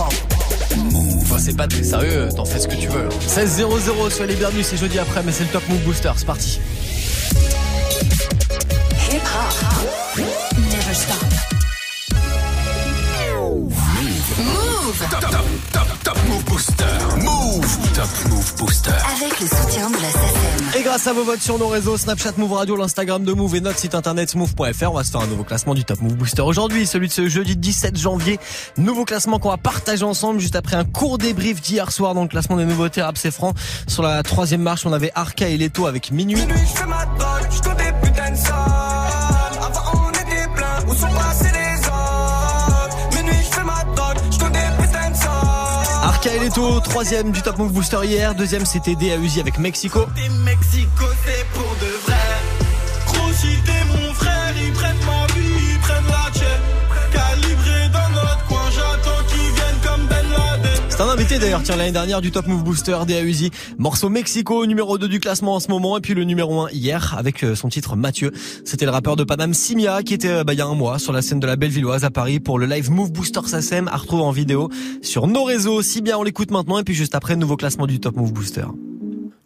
Enfin, c'est pas très sérieux, t'en fais ce que tu veux. 16-0-0, soyez les bienvenus, c'est jeudi après, mais c'est le Top Move Booster, c'est parti. Move. Top, top, top, top Move Booster. Move. Top Move Booster. Avec le soutien de la SACEM. Et grâce à vos votes sur nos réseaux, Snapchat Move Radio, l'Instagram de Move et notre site internet move.fr, on va se faire un nouveau classement du Top Move Booster aujourd'hui, celui de ce jeudi 17 janvier. Nouveau classement qu'on va partager ensemble juste après un court débrief d'hier soir dans le classement des nouveautés rap c'est franc. Sur la troisième marche, on avait Arca et Leto avec Minuit. Minuit, je fais ma drogue, je des putains de sommes. Avant, on était plein, où sont passés les sommes. Arca et Leto, troisième du Top Move Booster hier. Deuxième, c'était D à Uzi avec Mexico. Mexico, c'est pour de vrai. C'est un invité d'ailleurs, tiens, l'année dernière du Top Move Booster D à Uzi. Morceau Mexico, numéro 2 du classement en ce moment. Et puis le numéro 1 hier avec euh, son titre Mathieu. C'était le rappeur de Paname Simia qui était euh, bah, il y a un mois sur la scène de la Bellevilloise à Paris pour le live Move Booster SACEM à retrouver en vidéo sur nos réseaux. Si bien on l'écoute maintenant et puis juste après, nouveau classement du Top Move Booster.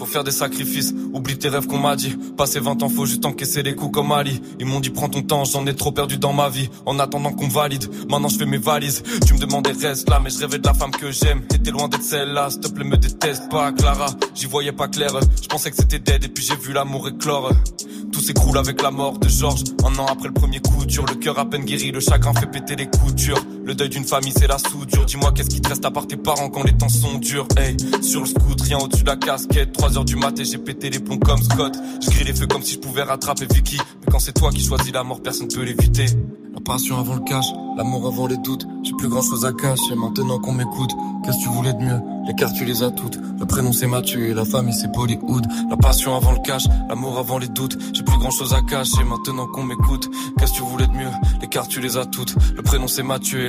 Faut faire des sacrifices, oublie tes rêves qu'on m'a dit. Passer 20 ans, faut juste encaisser les coups comme Ali. Ils m'ont dit prends ton temps, j'en ai trop perdu dans ma vie. En attendant qu'on valide, maintenant je fais mes valises. Tu me demandais reste là, mais je rêvais de la femme que j'aime. T'étais loin d'être celle-là, s'il te plaît me déteste pas, Clara. J'y voyais pas clair, je pensais que c'était dead et puis j'ai vu l'amour éclore. Tout s'écroule avec la mort de Georges. Un an après le premier coup dur, le cœur à peine guéri, le chagrin fait péter les coutures. Le deuil d'une famille, c'est la soudure. Dis-moi qu'est-ce qui te reste à part tes parents quand les temps sont durs? Hey, sur le scoot, rien au-dessus de la casquette. 3 heures du mat et j'ai pété les plombs comme Scott. Je grille les feux comme si je pouvais rattraper Vicky. Mais quand c'est toi qui choisis la mort, personne peut l'éviter. La passion avant le cash, l'amour avant les doutes. J'ai plus grand chose à cacher maintenant qu'on m'écoute. Qu'est-ce que tu voulais de mieux? Les cartes tu les as toutes. Le prénom c'est Mathieu et la famille c'est Bollywood. La passion avant le cash, l'amour avant les doutes. J'ai plus grand chose à cacher maintenant qu'on m'écoute. Qu'est-ce que tu voulais de mieux? Les cartes tu les as toutes. Le prénom c'est Mathieu et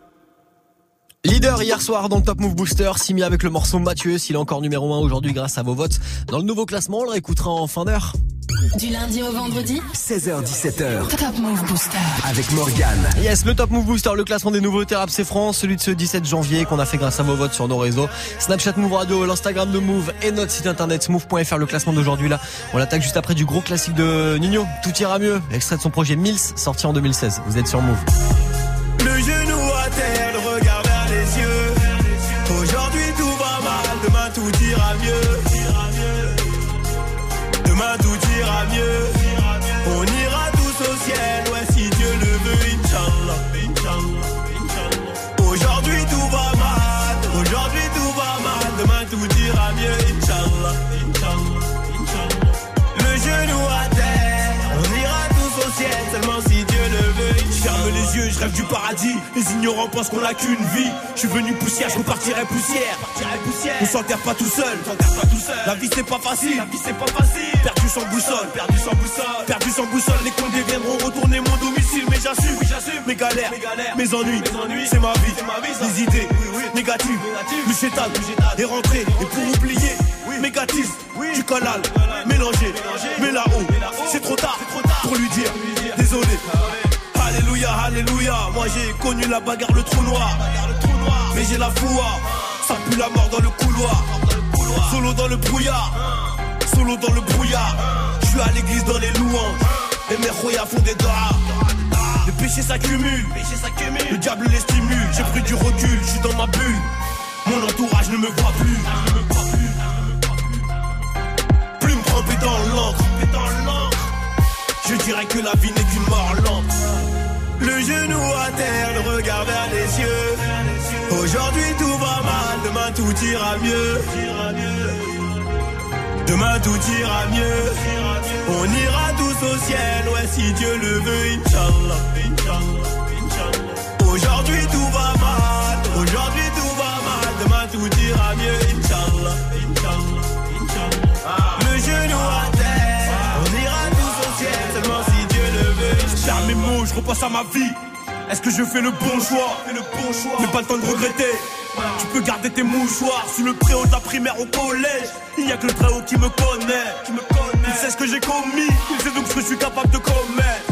Leader hier soir dans le Top Move Booster, Simi avec le morceau Mathieu, s'il est encore numéro 1 aujourd'hui grâce à vos votes. Dans le nouveau classement, on le réécoutera en fin d'heure. Du lundi au vendredi 16h17h Top Move Booster. avec Morgane. Yes, le Top Move Booster, le classement des nouveautés rap c'est France, celui de ce 17 janvier qu'on a fait grâce à vos votes sur nos réseaux. Snapchat Move Radio, l'Instagram de Move et notre site internet move.fr, le classement d'aujourd'hui là. On l'attaque juste après du gros classique de Nino, Tout ira mieux, extrait de son projet Mills, sorti en 2016. Vous êtes sur Move. Rêve du paradis. Les ignorants pensent qu'on a qu'une vie. Je suis venu poussière, je repartirai poussière. On s'enterre pas tout seul. La vie c'est pas facile. La vie c'est pas facile. Perdu, sans boussole, perdu sans boussole, perdu sans boussole. Les condés viendront retourner mon domicile, mais j'assume, j'assume. Mes galères, mes ennuis, c'est ma vie, les idées négatives, le chétal est rentré et pour oublier, négatif, du canal, mélangé, mais là-haut, c'est trop tard pour lui dire, désolé. Alléluia, moi j'ai connu la bagarre, le trou noir, mais j'ai la foi, ça pue la mort dans le couloir, solo dans le brouillard, solo dans le brouillard, je suis à l'église dans les louanges, et mes royas font des draps. Le péché s'accumule, le diable les stimule. J'ai pris du recul, je suis dans ma bulle. Mon entourage ne me voit plus. Plus me tremper dans l'encre. Je dirais que la vie n'est qu'une mort lente. Le genou à terre, le regard vers les cieux. Aujourd'hui tout va mal, demain tout ira mieux. Demain tout ira mieux. On ira tous au ciel, ouais, si Dieu le veut, Inch'Allah. Aujourd'hui tout va mal, aujourd'hui tout va mal, demain tout ira mieux, Inch'Allah. Le genou à terre, J'perds mes mots, je repasse à ma vie. Est-ce que je fais le bon choix? Mais pas le temps de regretter. Tu peux garder tes mouchoirs sous le préau de la primaire au collège. Il n'y a que le très haut qui me connaît. Il sait ce que j'ai commis, il sait donc ce que je suis capable de commettre.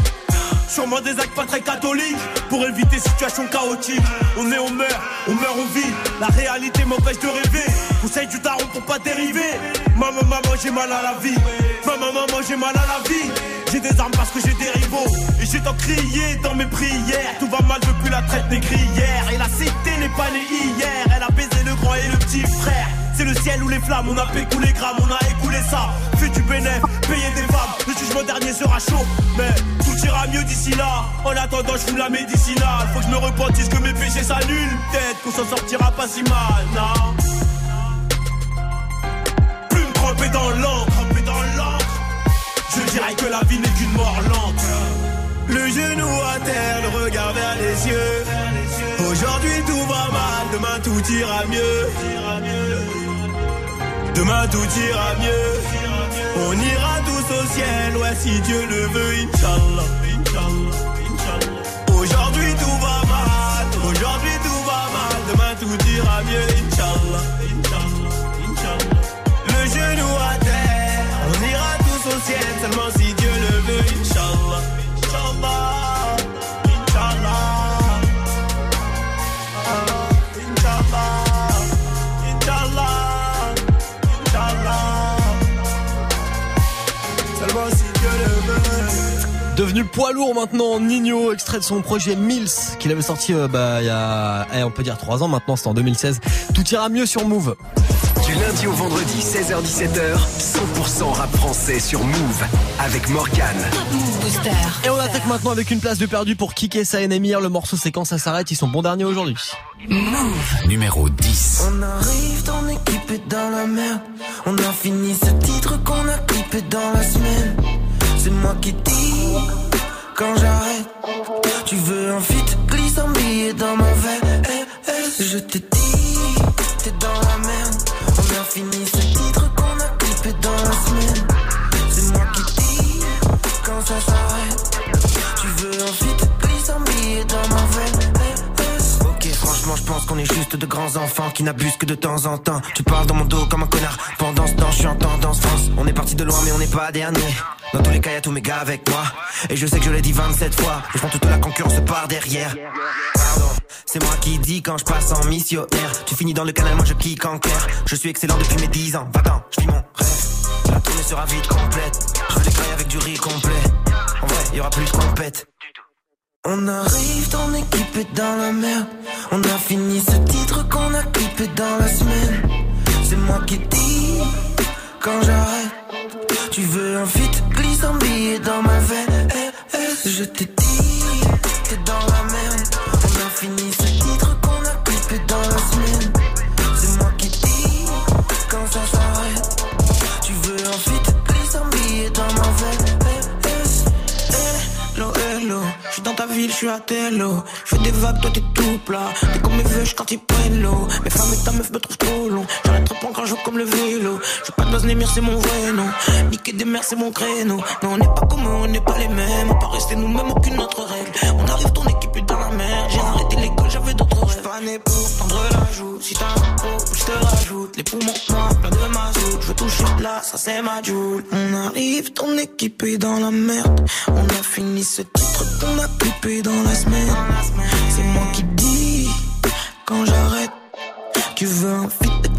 Sûrement des actes pas très catholiques pour éviter situation chaotique. On est, on meurt, on meurt, on vit. La réalité m'empêche de rêver. Conseil du daron pour pas dériver. Maman, maman, j'ai mal à la vie. Maman, maman, j'ai mal à la vie. J'ai des armes parce que j'ai des rivaux. Et j'ai tant crié dans mes prières. Tout va mal depuis la traite négrière. Et la cité n'est pas née hier. Elle a baisé le grand et le petit frère. C'est le ciel ou les flammes, on a pécou les grammes, on a écoulé ça. Fait du bénéf, payer des femmes. Le jugement dernier sera chaud, mais tout ira mieux d'ici là. En attendant, je fous la médicinale. Faut que je me repentisse que mes péchés s'annulent. Peut-être qu'on s'en sortira pas si mal, non. Plus me tremper dans l'encre, dans l'encre. Je dirais que la vie n'est qu'une mort lente. Le genou à terre, le vers les cieux. Aujourd'hui tout va mal, demain tout ira mieux. Demain tout ira mieux. On ira tous au ciel, ouais, si Dieu le veut, Inch'Allah. Aujourd'hui tout va mal, aujourd'hui tout va mal, demain tout ira mieux, Devenu poids lourd maintenant, Nino, extrait de son projet Mills, qu'il avait sorti euh, bah, il y a, eh, on peut dire 3 ans maintenant, c'était en 2016. Tout ira mieux sur Move. Du lundi au vendredi, 16h-17h, 100% rap français sur Move avec Morgan. Top Move Booster. Et on attaque maintenant avec une place de perdu pour Kike Sa et Emir. Le morceau c'est quand ça s'arrête, ils sont bons derniers aujourd'hui. Move. Numéro 10. On arrive, ton équipe est dans la merde. On a fini ce titre qu'on a clippé dans la semaine. C'est moi qui dis quand j'arrête. Tu veux un fit, glisse un dans ma veine. Eh, eh, je te dis, t'es dans la merde. On a fini ce titre qu'on a clippé dans la semaine. C'est moi qui dis quand ça s'arrête. Tu veux un fit, franchement, je pense qu'on est juste de grands enfants qui n'abusent que de temps en temps. Tu parles dans mon dos comme un connard. Pendant ce temps, je suis en tendance France. On est parti de loin, mais on n'est pas dernier. Dans tous les cas, y'a tous mes gars avec moi. Et je sais que je l'ai dit 27 fois. Je prends toute la concurrence par derrière. Pardon, c'est moi qui dis quand je passe en missionnaire. Tu finis dans le canal, moi je kick en clair. Je suis excellent depuis mes 10 ans. Va-t'en, je vis mon rêve. La tournée sera vite complète. Je grailles avec du riz complet. En vrai, y aura plus de compète. On arrive, ton équipe est dans la merde. On a fini ce titre qu'on a clippé dans la semaine. C'est moi qui dis quand j'arrête. Tu veux un fit, glisse un billet dans ma veine. Eh, eh, je te dis, t'es dans la merde. On a fini ce titre ville, je suis à Tello. Je fais des vagues, toi t'es tout plat. T'es comme mes vœux, quand ils prennent l'eau. Mes femmes et ta meuf me trouvent trop long. J'arrête prendre quand je joue comme le vélo. Je pas de base, les c'est mon vrai nom. Niquer des mers, c'est mon créneau. Non, on n'est pas comme eux, on n'est pas les mêmes. On peut rester nous-mêmes, aucune autre règle. On arrive, ton équipe est dans la mer. J'ai arrêté né pour tendre la joue. Si t'as un pot, je te rajoute. Les poumons plein de mazout. Je veux toucher là, ça c'est ma joule. On arrive, ton équipe est dans la merde. On a fini ce titre qu'on a clippé dans la semaine. C'est moi qui dis quand j'arrête. Tu veux un fit de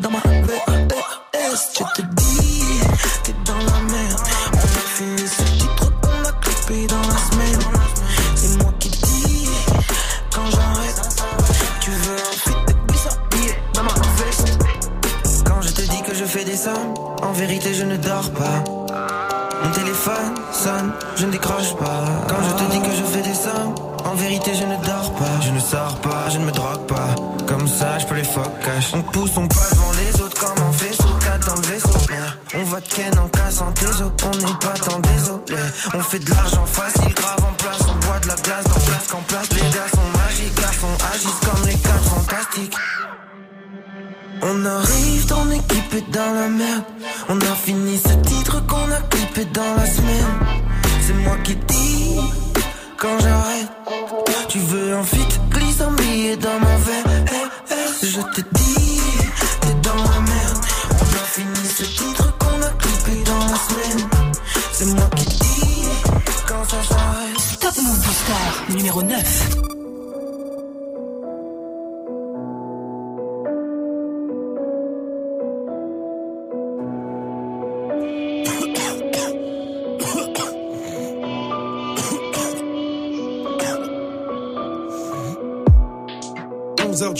dans ma VS, je te dis, vérité je ne dors pas. Mon téléphone sonne, je ne décroche pas. Quand je te dis que je fais des sommes, en vérité je ne dors pas. Je ne sors pas, je ne me drogue pas. Comme ça, je peux les cash. On pousse, on passe devant les autres comme fait sous quatre dans le vaisseau. On va de ken en cassant tes os, on n'est pas tant désolé. On fait de l'argent facile, grave en place, on boit de la glace dans place qu'en place. Les gars sont magiques, garçons agissent comme les quatre fantastiques. On arrive, ton équipe est dans la merde. On a fini ce titre qu'on a clippé dans la semaine. C'est moi qui dis quand j'arrête. Tu veux un fit, glisse un billet dans ma verre. je te dis, t'es dans la merde. On a fini ce titre qu'on a clippé dans la semaine. C'est moi qui dis quand ça s'arrête. Top Move Booster numéro 9.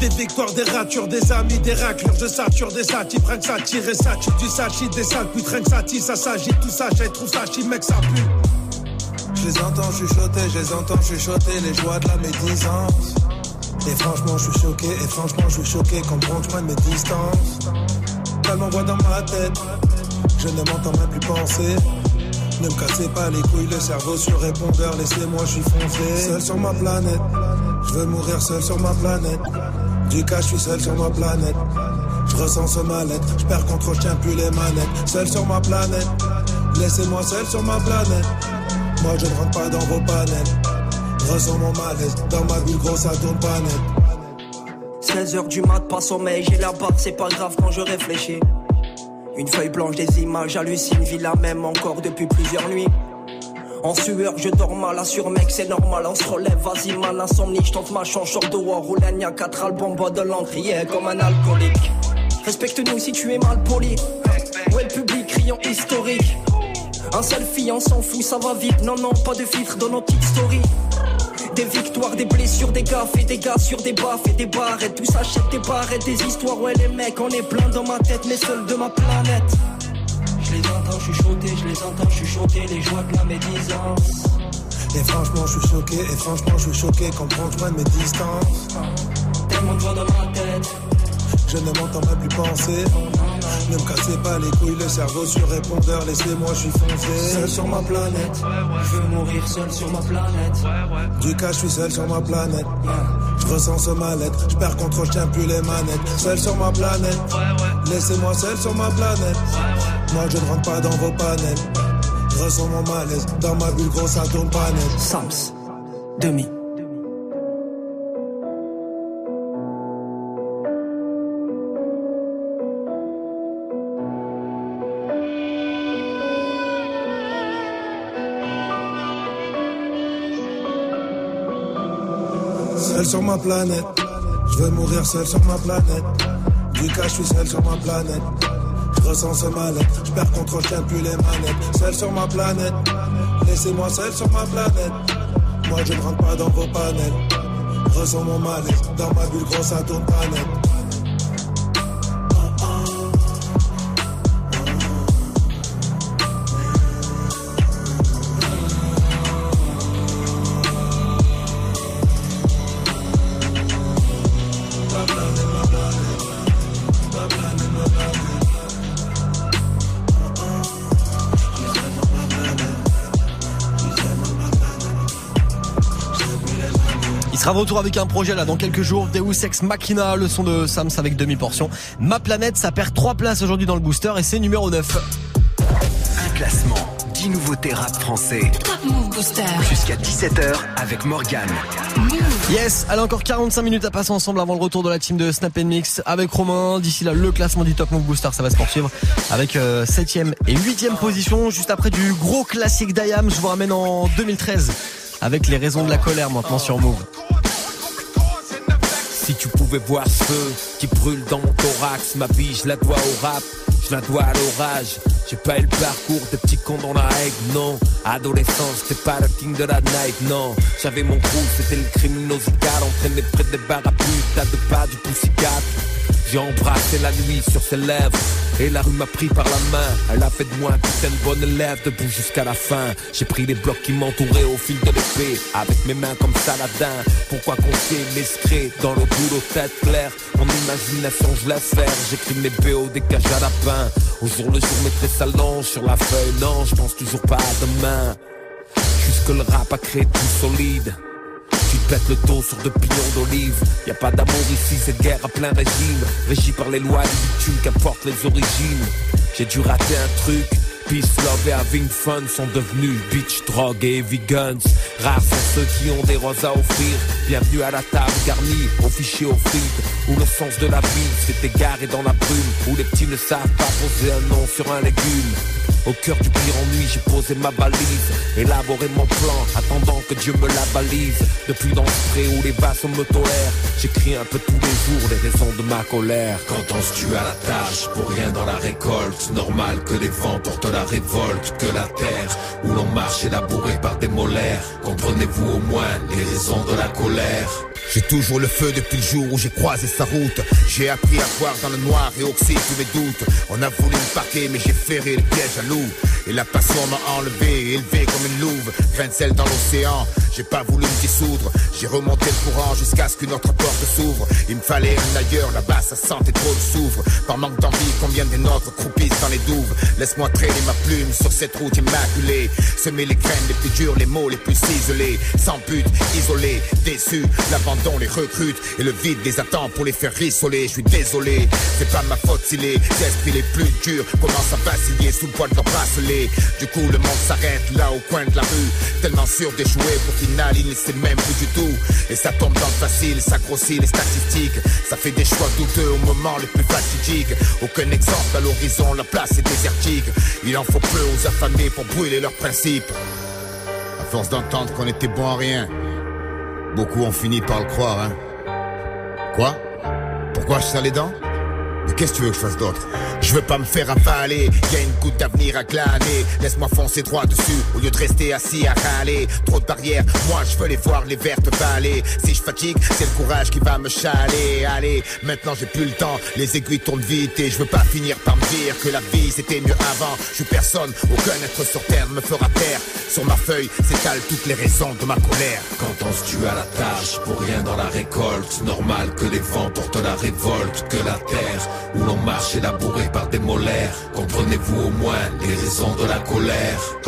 des victoires, des ratures, des amis, des raclures. Je sature des satis, que ça tire et ça du sachi, des sales rien que ça ça s'agit, tout ça, j'ai trouve ça mec, ça pue. Je les entends chuchoter, je les entends chuchoter, les joies de la médisance. Et franchement, je suis choqué, et franchement, je suis choqué quand je prenne mes distances. Elle m'envoie dans ma tête, je ne m'entends même plus penser. Ne me cassez pas les couilles, le cerveau sur répondeur, laissez-moi, je suis foncé. Seul sur ma planète, je veux mourir seul sur ma planète. Du cas, je suis seul sur ma planète. Je ressens ce mal-être, je perds contre, je tiens plus les manettes. Seul sur ma planète, laissez-moi seul sur ma planète. Moi je ne rentre pas dans vos panels. Ressens mon malaise, dans ma bulle grosse ça tourne pas net. 16h du mat, pas sommeil, j'ai la barre, c'est pas grave quand je réfléchis. Une feuille blanche, des images, j'hallucine, vie la même encore depuis plusieurs nuits. En sueur, je dors mal, assure mec, c'est normal, on se relève, vas-y mal, insomnie, je tente ma chance, short de war, roule un 4 albums, bois de l'encrier comme un alcoolique. Respecte-nous si tu es mal poli. Ouais, le public, criant historique. Un selfie, on s'en fout, ça va vite. Non, non, pas de filtre dans nos petites stories. Des victoires, des blessures, des gaffes et des gars sur des baffes et des barrettes. Tout s'achète des barrettes, des histoires. Ouais, les mecs, on est plein dans ma tête, mais seul de ma planète. Je entends chuchoter, je les entends chuchoter les joies de la médisance. Et franchement, je suis choqué, et franchement, je suis choqué quand je prenne mes distances. Tellement de voix dans ma tête. Je ne m'entends même plus penser. Ne me cassez pas les couilles, le cerveau sur répondeur, laissez-moi, je suis foncé. Seul sur ma planète, je veux mourir seul sur ma planète. Du cas, je suis seul sur ma planète. Je ressens ce mal-être, je perds contre, je tiens plus les manettes. Seul sur ma planète, laissez-moi seul sur ma planète. Moi, je ne rentre pas dans vos panels. Je ressens mon malaise, dans ma bulle grosse, ça tourne pas net. Sams, demi. Sur ma planète. Je veux mourir seul sur ma planète. Du cas, je suis seul sur ma planète. Je ressens ce mal-être. Je perds contre, je plus les manettes. Seul sur ma planète. Laissez-moi seul sur ma planète. Moi, je ne rentre pas dans vos panels. Je ressens mon mal-être. Dans ma bulle grosse, ça tourne pas sera de retour avec un projet là dans quelques jours. Deus Ex Machina, le son de Sams avec demi-portion. Ma planète, ça perd 3 places aujourd'hui dans le booster et c'est numéro 9. Un classement, 10 nouveautés rap français. Top Move Booster. Jusqu'à 17h avec Morgane. Yes, allez encore 45 minutes à passer ensemble avant le retour de la team de Snap Mix avec Romain. D'ici là, le classement du Top Move Booster, ça va se poursuivre avec 7ème et 8ème position. Juste après du gros classique d'Ayam, je vous ramène en 2013 avec les raisons de la colère maintenant sur Move. Si tu pouvais voir ce feu qui brûle dans mon thorax, ma vie je la dois au rap, je la dois à l'orage. J'ai pas eu le parcours de petits cons dans la hague, non. Adolescence, j'étais pas le king de la night, non. J'avais mon crew, c'était le criminosical, entraîné près des barres à t'as de pas du poussicat. J'ai embrassé la nuit sur ses lèvres Et la rue m'a pris par la main. Elle a fait de moi un putain bonne élève Debout jusqu'à la fin. J'ai pris les blocs qui m'entouraient au fil de l'épée. Avec mes mains comme Saladin Pourquoi confier mes secrets dans le boulot tête claire? Mon imagination je laisse faire J'écris mes BO des cages à lapin. Au jour le jour mes traits s'allongent sur la feuille. Non je pense toujours pas à demain. Jusque le rap a créé tout solide tu te pètes le dos sur deux pignons d'olive. Y a pas d'amour ici, c'est guerre à plein régime. Régi par les lois bitume, qu'importe les origines. J'ai dû rater un truc. Peace, love et having fun sont devenus bitch, drogue et heavy guns. Rares sont ceux qui ont des roses à offrir. Bienvenue à la table garnie, au fichier au frites. Où le sens de la vie s'est égaré dans la brume. Où les petits ne savent pas poser un nom sur un légume. Au cœur du pire ennui, j'ai posé ma balise, élaboré mon plan, attendant que Dieu me la balise. Depuis dans le pré où les vassaux me tolèrent, j'écris un peu tous les jours les raisons de ma colère. Quand on se tue à la tâche, pour rien dans la récolte, normal que les vents portent la révolte, que la terre où l'on marche est labourée par des molaires. Comprenez-vous au moins les raisons de la colère? J'ai toujours le feu depuis le jour où j'ai croisé sa route. J'ai appris à voir dans le noir et oxyde tous mes doutes. On a voulu me parquer, mais j'ai ferré le piège à loup. Et la passion m'a enlevé, élevé comme une louve. Sel dans l'océan, j'ai pas voulu me dissoudre. J'ai remonté le courant jusqu'à ce qu'une autre porte s'ouvre. Il me fallait un ailleurs, là-bas ça sentait trop le souvre. Par manque d'envie, combien des nôtres croupissent dans les douves? Laisse-moi traîner ma plume sur cette route immaculée. Semer les graines les plus dures, les mots les plus ciselés. Sans but, isolé, déçu, l'abandon les recrute. Et le vide les attend pour les faire rissoler. Je suis désolé, c'est pas ma faute si les esprits les plus durs commencent à vaciller sous le poids de leur bracelet. Du coup, le monde s'arrête là au coin de la rue. Tellement sûr d'échouer pour final, il ne sait même plus du tout. Et ça tombe dans le facile, ça grossit les statistiques. Ça fait des choix douteux au moment les plus fatidiques. Aucun exemple à l'horizon, la place est désertique. Il en faut peu aux affamés pour brûler leurs principes. À force d'entendre qu'on était bon à rien, beaucoup ont fini par le croire, hein. Quoi? Pourquoi je serre les dents? Qu'est-ce que tu veux que je fasse d'autre? Je veux pas me faire avaler, y a une goutte d'avenir à glaner. Laisse-moi foncer droit dessus, au lieu de rester assis à râler. Trop de barrières, moi je veux les voir, les vertes vallées. Si je fatigue, c'est le courage qui va me chaler. Allez, maintenant j'ai plus le temps, les aiguilles tournent vite et je veux pas finir par me dire que la vie c'était mieux avant. Je suis personne, aucun être sur terre me fera taire. Sur ma feuille s'étalent toutes les raisons de ma colère. Quand on tue à la tâche, pour rien dans la récolte, normal que les vents portent la révolte, que la terre où l'on marche élaboré par des molaires. Comprenez-vous au moins les raisons de la colère?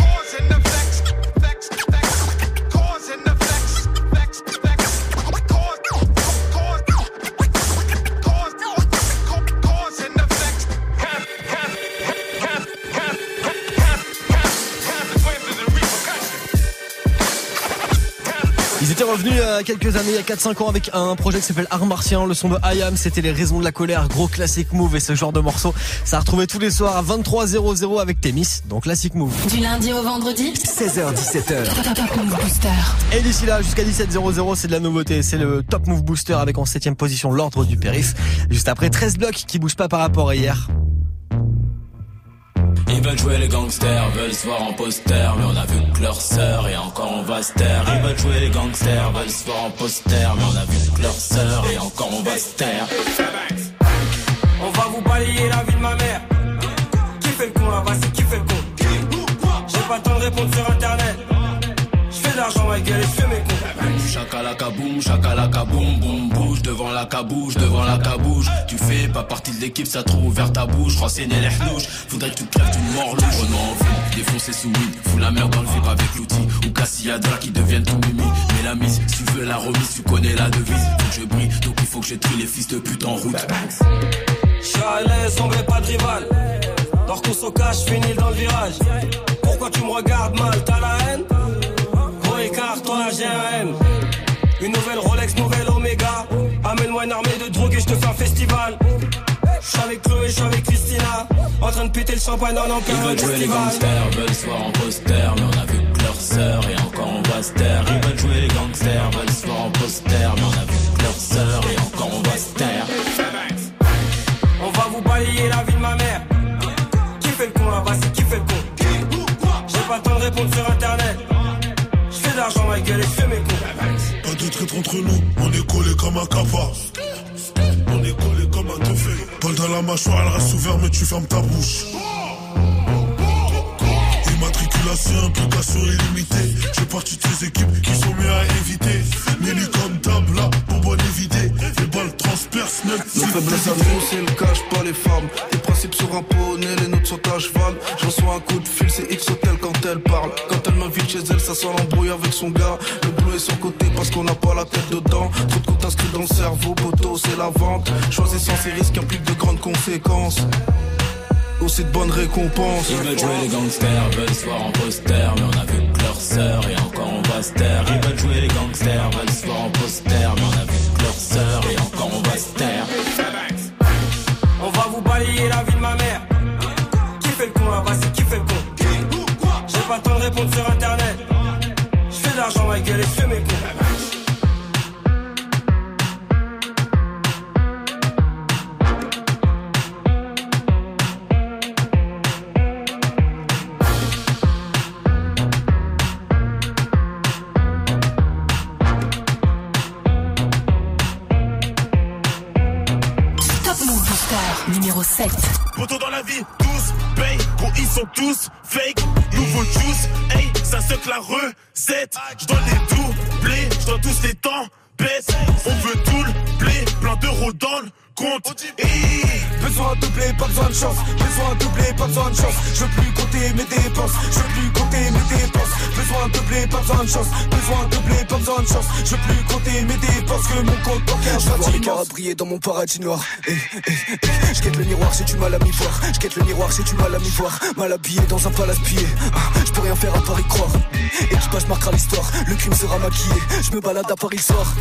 Revenu il y a quelques années, il y a 4-5 ans avec un projet qui s'appelle Art Martien, le son de IAM, c'était les raisons de la colère, gros classique move et ce genre de morceau, ça a retrouvé tous les soirs à 23h00 avec Témis, donc classique move. Du lundi au vendredi 16h17h. Top Move Booster. Et d'ici là, jusqu'à 17h00, c'est de la nouveauté, c'est le Top Move Booster avec en 7 position l'ordre du périph. Juste après 13 blocs qui bougent pas par rapport à hier. Ils veulent jouer les gangsters, veulent se voir en poster, mais on a vu que leur sœur et encore on va se taire. Ils veulent jouer les gangsters, veulent se voir en poster, mais on a vu que leur sœur et encore on va se taire. On va vous balayer la vie de ma mère. Qui fait le con là-bas, c'est qui fait le con? J'ai pas le temps de répondre sur internet. Je fais de l'argent ma gueule et je fais mes cons. Chakalaka boum, chakalaka boum, boum, bouge devant la cabouche, devant la cabouche. Tu fais pas partie de l'équipe, ça trouve ouvert ta bouche, renseigner les louches. Faudrait que tu crèves d'une mort louche. Oh non, fou, défoncer sous weed, fous la merde dans le vip avec l'outil. Ou Cassilladra qui deviennent ton mimi. Mais la mise, si tu veux la remise, tu connais la devise. Faut que je brille, donc il faut que je trie les fils de pute en route. Chalet, sombre pas de rival. Dors qu'on se cache, finis dans le virage. Pourquoi tu me regardes mal, t'as la haine? Toi la GRM. Une nouvelle Rolex, nouvelle Omega. Amène-moi une armée de drogue et je te fais un festival. J'suis avec Chloé, j'suis avec Christina. En train de péter le champagne dans Ils l'empire veulent jouer les gangsters, veulent se voir en poster, mais on a vu que leur sœur et encore on va se taire. Ils veulent jouer les gangsters, veulent se voir en poster, mais on a vu que leur sœur et encore ces risques implique de grandes conséquences. Aussi de bonnes récompenses. Ils veulent jouer les gangsters, veulent se voir en poster, mais on a vu que leur sœur et encore on va se taire. Ils veulent jouer les gangsters, veulent se voir en poster, mais on a vu que leur sœur et encore on va se taire. On va vous balayer la vie de ma mère. Qui fait le con là-bas, c'est qui fait le con? J'ai pas le temps de répondre sur doubler, pas besoin de chance. Besoin de doubler, pas besoin de chance. Je veux plus compter mes dépenses. Que mon compte bancaire Je vois les immense. briller dans mon paradis noir. Eh, eh, eh. Je guette le miroir, j'ai du mal à m'y voir. Je guette le miroir, j'ai du mal à m'y voir. Mal habillé dans un palace pillé. Ah, Je peux rien faire à part y croire. Équipage marquera l'histoire. Le crime sera maquillé. Je me balade à Paris le soir.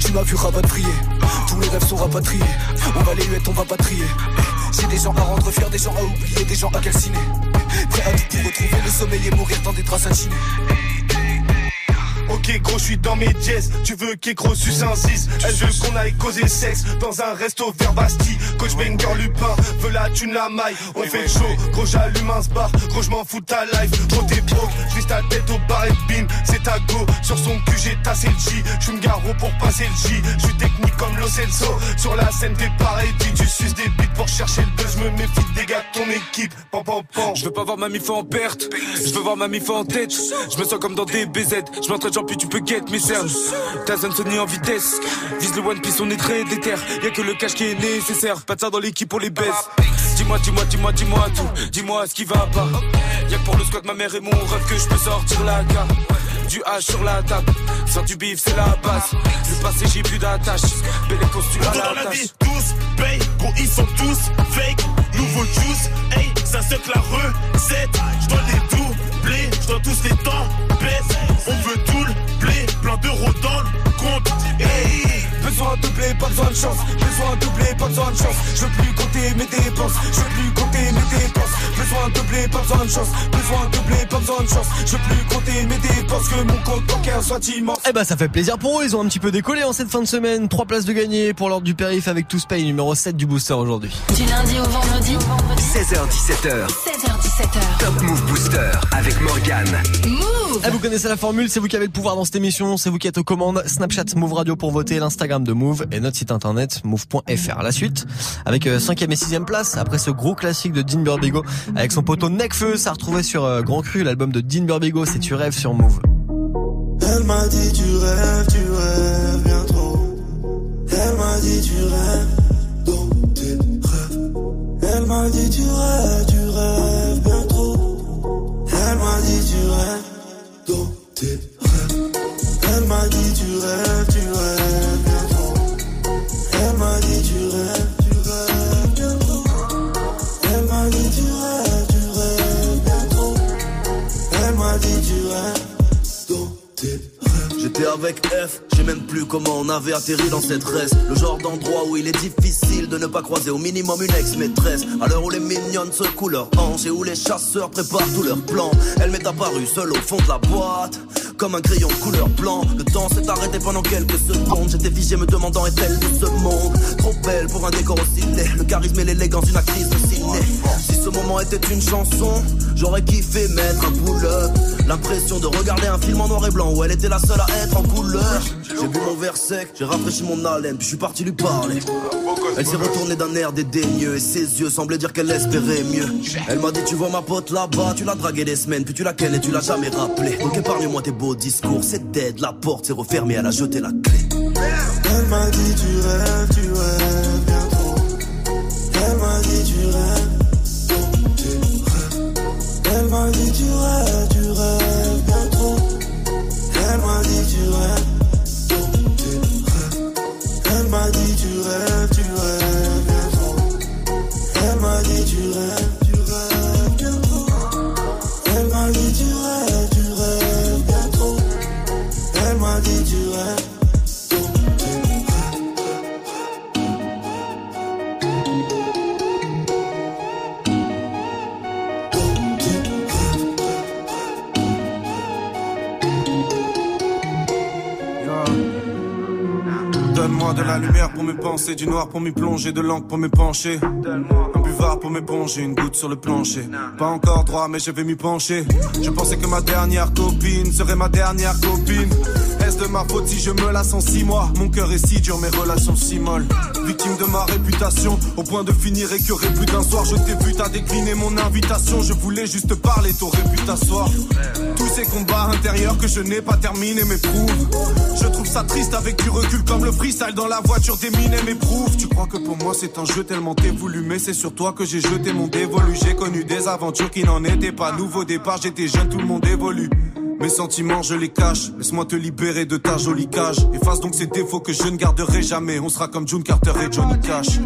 Tu m'as vu rapatrier. Tous mes rêves sont rapatriés. On va les huettes, on va pas trier. Eh, J'ai des gens à rendre fiers, des gens à oublier, des gens à calciner. Prêt à tout pour retrouver le sommeil et mourir dans des draps satinés. Ok gros je suis dans mes jazz Tu veux qu'écro suce un 6 Elle veut qu'on aille causer sexe Dans un resto vers Bastille. Coach Banger Lupin Veut la thune la maille. On fait show Gros j'allume un bar Gros je m'en fous de ta life. Gros t'es broke J'vise ta tête au bar et bim. C'est ta go. Sur son cul j'ai tassé le J. J'suis une garrot pour passer le J. J'suis technique comme Lo Celso. Sur la scène t'es pareil Tu suces des bites pour chercher le buzz. Je me méfie des gars de ton équipe. Pan pan pan. Je veux pas voir ma mif en perte, je veux voir ma mif en tête. Je me sens comme dans des BZ, je m'entraîne genre tu peux get mes cernes. Ta zone Sony en vitesse, vise le One Piece, on est très déter. Y'a que le cash qui est nécessaire, pas de ça dans l'équipe, on les baisse. Dis-moi, dis-moi, dis-moi, dis-moi tout, dis-moi ce qui va pas. Y'a que pour le squat, ma mère et mon rêve que je peux sortir la carte. Du H sur la table, faire du bif c'est la base. Le passé j'ai plus d'attache, belle costume à la la vie, tous paye, gros ils sont tous fake. Nouveau juice, hey, ça que la recette. J'dois les doubler, j'dois tous les temps baisse. On veut tout le d'euros dans le compte. Hey. Besoin de doubler, pas besoin de chance. Besoin de doubler, pas besoin de chance. Je veux plus compter mes dépenses. Je veux plus compter mes dépenses. Besoin de doubler, pas besoin de chance. Besoin de doubler, pas besoin de chance. Je veux plus compter mes dépenses. Que mon compte bancaire soit immense. Eh ben ça fait plaisir pour eux, ils ont un petit peu décollé en cette fin de semaine. Trois places de gagner pour l'ordre du périph avec Tous Pay numéro 7 du booster aujourd'hui. Du lundi au vendredi, 16h17h, 16h17h. Top Move Booster avec Morgane. Move Eh, vous connaissez la formule, c'est vous qui avez le pouvoir dans cette émission, c'est vous qui êtes aux commandes. Snapchat Move Radio pour voter, l'Instagram de Move et notre site internet move.fr. La suite avec 5 et 6 place après ce gros classique de Dean Burbigo avec son poteau Necfeu, ça a retrouvé sur euh, Grand Cru, l'album de Dean Burbigo, c'est Tu rêves sur Move. Elle m'a dit tu rêves, tu rêves bien trop. Elle m'a dit tu rêves dans tes rêves. Elle m'a dit tu rêves, tu rêves bien trop. Elle m'a dit tu rêves dans tes rêves. Elle m'a dit tu rêves, tu rêves bien trop. Elle m'a dit tu rêves, tu rêves bien trop. Elle m'a dit tu rêves, tu rêves bien trop. Elle m'a dit tu rêves dans tes rêves. J'étais avec F, sais même plus comment on avait atterri dans cette reste. Le genre d'endroit où il est difficile de ne pas croiser au minimum une ex-maîtresse. À l'heure où les mignonnes secouent leurs hanches et où les chasseurs préparent tous leurs plans. Elle m'est apparue seule au fond de la boîte, comme un crayon couleur blanc. Le temps s'est arrêté pendant quelques secondes. J'étais figé me demandant est-elle de ce monde? Trop belle pour un décor aussi laid. Le charisme et l'élégance d'une actrice de ciné. Ce moment était une chanson, j'aurais kiffé mettre un pull-up. L'impression de regarder un film en noir et blanc où elle était la seule à être en couleur. J'ai bu mon verre sec, j'ai rafraîchi mon haleine, puis je suis parti lui parler. Elle s'est retournée d'un air dédaigneux et ses yeux semblaient dire qu'elle espérait mieux. Elle m'a dit tu vois ma pote là-bas, tu l'as dragué des semaines, puis tu la kennes et tu l'as jamais rappelé. Donc épargne-moi tes beaux discours, c'est dead, la porte s'est refermée, elle a jeté la clé. Elle m'a dit tu rêves, tu rêves bien trop. Elle m'a Elle m'a dit du noir pour m'y plonger, de l'encre pour me pencher. Un buvard pour m'éponger, une goutte sur le plancher. Pas encore droit, mais je vais m'y pencher. Je pensais que ma dernière copine serait ma dernière copine. De ma faute je me lasse en six mois? Mon cœur est si dur, mes relations si molles. Victime de ma réputation, au point de finir écœuré plus d'un soir. Je t'ai vu, t'as décliné mon invitation. Je voulais juste parler, t'aurais pu t'asseoir. Tous ces combats intérieurs que je n'ai pas terminés m'éprouvent. Je trouve ça triste avec du recul comme le freestyle dans la voiture d'Eminem m'éprouve. Tu crois que pour moi c'est un jeu tellement t'es mais c'est sur toi que j'ai jeté mon dévolu. J'ai connu des aventures qui n'en étaient pas. Nouveau départ, j'étais jeune, tout le monde évolue. Mes sentiments, je les cache. Laisse-moi te libérer de ta jolie cage. Efface donc ces défauts que je ne garderai jamais. On sera comme June Carter et Johnny Cash.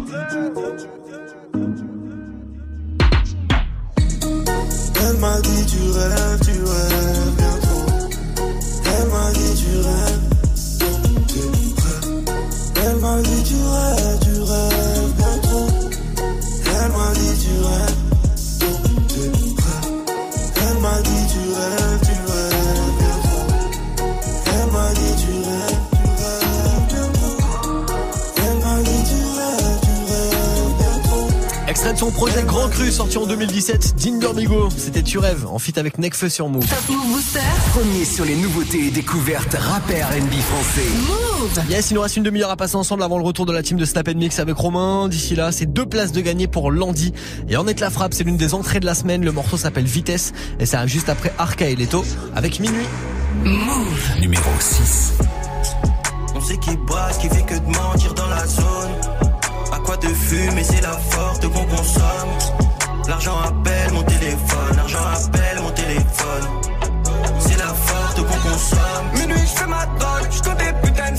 Elle m'a dit tu rêves, tu rêves bien. Elle m'a dit tu rêves. Elle m'a dit tu rêves, tu rêves bien. Elle m'a dit tu rêves Extrait de son projet Grand Cru sorti en 2017, Dinder Bigo, c'était Tu rêves, en feat avec Nekfeu sur Move. Top Move Booster. Premier sur les nouveautés et découvertes rappeurs NB français. Move. Yes, il nous reste une demi-heure à passer ensemble avant le retour de la team de Snap Mix avec Romain. D'ici là, c'est deux places de gagner pour Landy. Et en est la frappe, c'est l'une des entrées de la semaine. Le morceau s'appelle Vitesse et ça arrive juste après Arca et Leto avec Minuit. Move. Numéro 6. On sait qui boit, ce qui fait que de mentir dans la zone. De fumer, c'est la forte qu'on consomme. L'argent appelle mon téléphone, l'argent appelle mon téléphone. C'est la forte qu'on consomme. Minuit, je fais ma drogue, je des putains de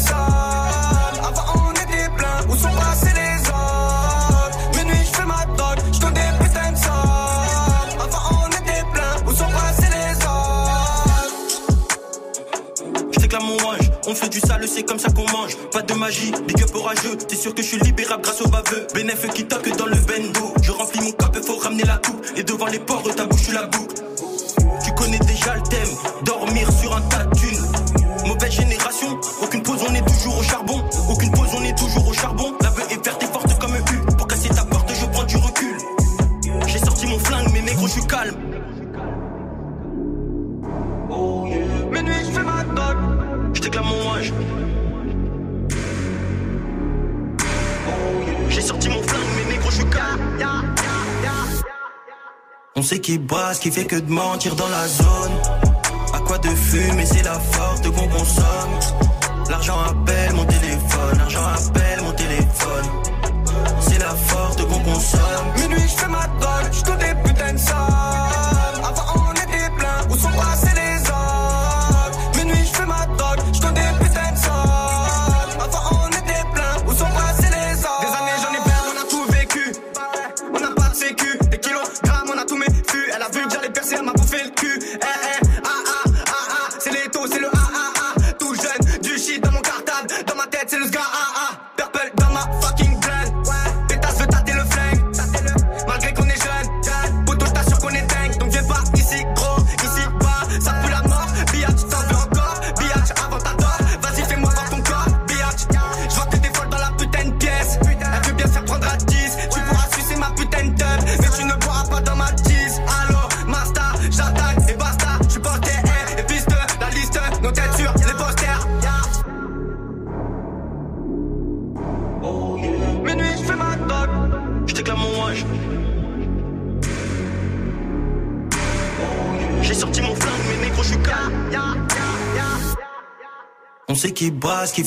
on fait du sale, c'est comme ça qu'on mange. Pas de magie, big up orageux. T'es sûr que je suis libérable grâce au baveux. Bénéf qui toque dans le bendo. Je remplis mon cap, faut ramener la coupe. Et devant les ports de ta bouche, la boucle. Tu connais déjà le thème, dormir sur un tas de thunes. Mauvaise génération, aucune pause, on est toujours au charbon. Aucune pause, on est toujours au charbon. La veuve est verte et forte comme un U. Pour casser ta porte, je prends du recul. J'ai sorti mon flingue, mais négro, je suis calme. J'ai sorti mon flingue, mais négro, je. On sait qui ce qui fait que de mentir dans la zone. À quoi de fumer, c'est la force qu'on consomme. L'argent appelle mon téléphone, l'argent appelle mon téléphone. C'est la force qu'on consomme. Minuit, je fais ma drogue, je des putains de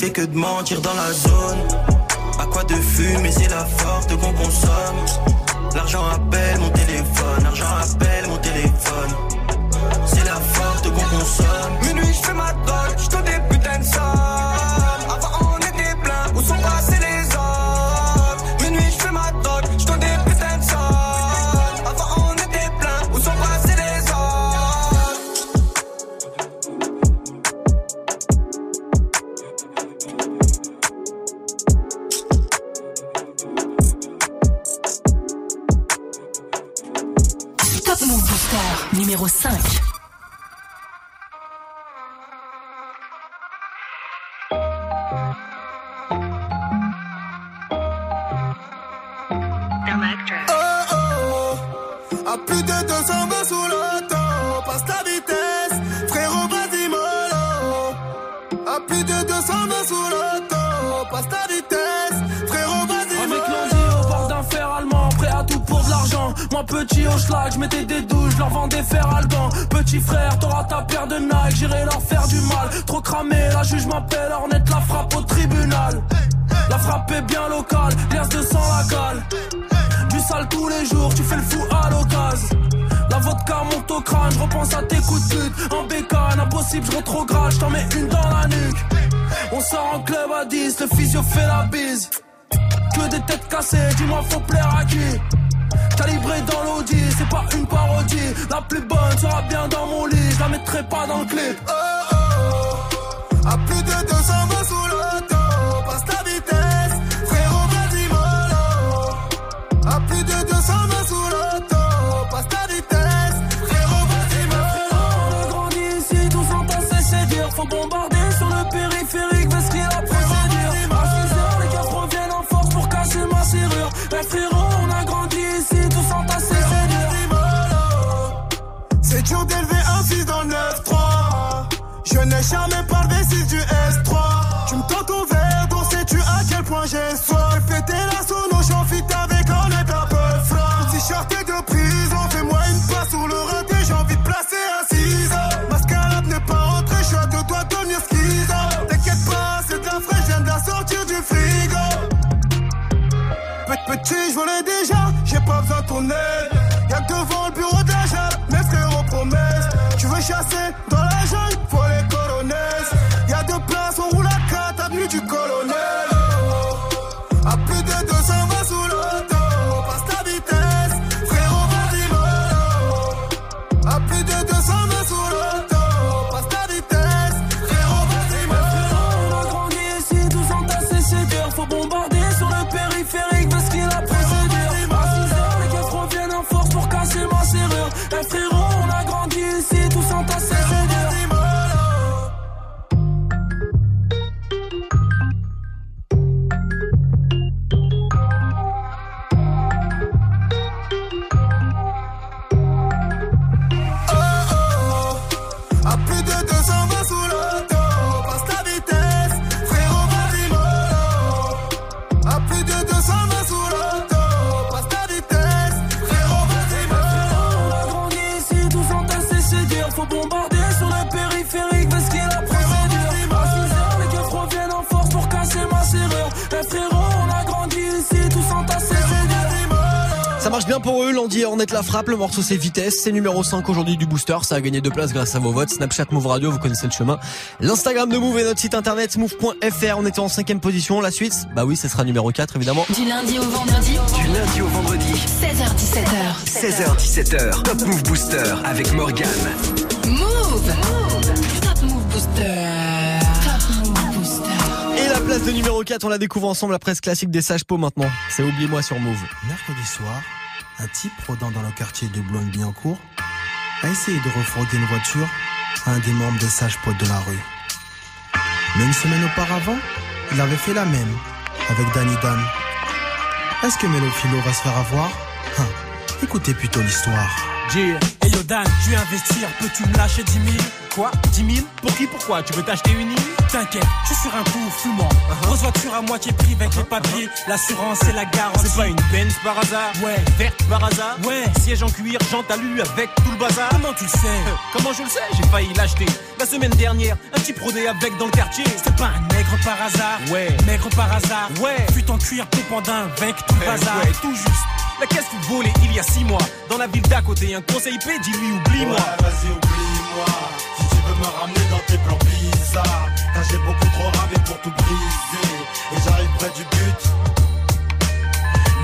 fait que de mentir dans la zone. À plus de 200 mains sous l'auto, passe la vitesse, frérot vas-y mollo. À plus de 200 mains sous l'auto, passe la vitesse, frérot vas-y Avec lundi au bord d'un fer allemand, prêt à tout pour de l'argent. Moi petit au schlag, je mettais des douches, je leur vendais fer alban. Petit frère, t'auras ta paire de Nike, j'irai leur faire du mal. Trop cramé, la juge m'appelle, Ornette la frappe au tribunal. La frappe est bien locale, liasse de sang la cale. Du sale tous les jours, tu fais le fou à l'occasion. La vodka monte au crâne, je repense à tes coups de pute. En bécane, impossible, je retrograde, je t'en mets une dans la nuque. On sort en club à 10, le physio fait la bise. Que des têtes cassées, dis-moi faut plaire à qui? Calibré dans l'audi, c'est pas une parodie La plus bonne sera bien dans mon lit, je la mettrai pas dans le clip Oh oh oh, à plus de 200 mains jamais parlé 6 du S3. Tu me tends ton verre, donc sais-tu à quel point j'ai soif? Fêté la sono, j'en fit avec un un peu froid. T-shirt de prison, fais-moi une passe sur le raté, j'ai envie de placer un ciseau. Mascarade n'est pas rentrée, je suis à deux doigts de. T'inquiète pas, c'est de la fraîche, je viens de la sortir du frigo. Pe- Petit, je volais déjà, j'ai pas besoin de ton aide. Y'a devant le bureau de la jungle, mes frérots. Tu veux chasser? La frappe, le morceau c'est Vitesse, c'est numéro 5 aujourd'hui du booster, ça a gagné deux places grâce à vos votes, Snapchat Move Radio, vous connaissez le chemin, l'Instagram de Move et notre site internet move.fr, on était en cinquième position, la suite, bah oui, ce sera numéro 4 évidemment. Du lundi au vendredi. Du lundi au vendredi. 16h17h. 16h17h. Top Move Booster avec Morgan. Move. Top Move Booster. Top Move Booster. Et la place de numéro 4, on la découvre ensemble, la presse classique des sages pots maintenant, c'est Oublie-moi sur Move. Mercredi soir, un type rôdant dans le quartier de Boulogne-Billancourt a essayé de refroidir une voiture à un des membres des sages potes de la rue. Mais une semaine auparavant, il avait fait la même avec Danny Dan. Est-ce que Mélophilo va se faire avoir? Hein, Écoutez plutôt l'histoire. Hey yo Dan, tu veux investir, peux-tu me lâcher 10 000 Quoi? 10 000 Pour qui Pourquoi? Tu veux t'acheter une île? T'inquiète, je suis sur un coup fumant. Grosse voiture à moitié prix avec les papiers, l'assurance et la garantie. C'est pas une Benz par hasard? Ouais. Verte par hasard? Ouais. Siège en cuir, jante alu avec tout le bazar? Comment tu le sais? Comment je le sais? J'ai failli l'acheter la semaine dernière. Un petit prodé avec dans le quartier. C'est pas un nègre par hasard? Ouais. Nègre par hasard? Ouais. Fut en cuir pépandin avec tout le Eh bazar ouais, tout juste. La caisse fut volée il y a six mois. Dans la ville d'à côté, un conseil P, dis-lui oublie-moi. Ouais, vas-y, oublie-moi. Si tu veux me ramener dans tes plans bizarres, car j'ai beaucoup trop ramé pour tout briser. Et j'arrive près du but.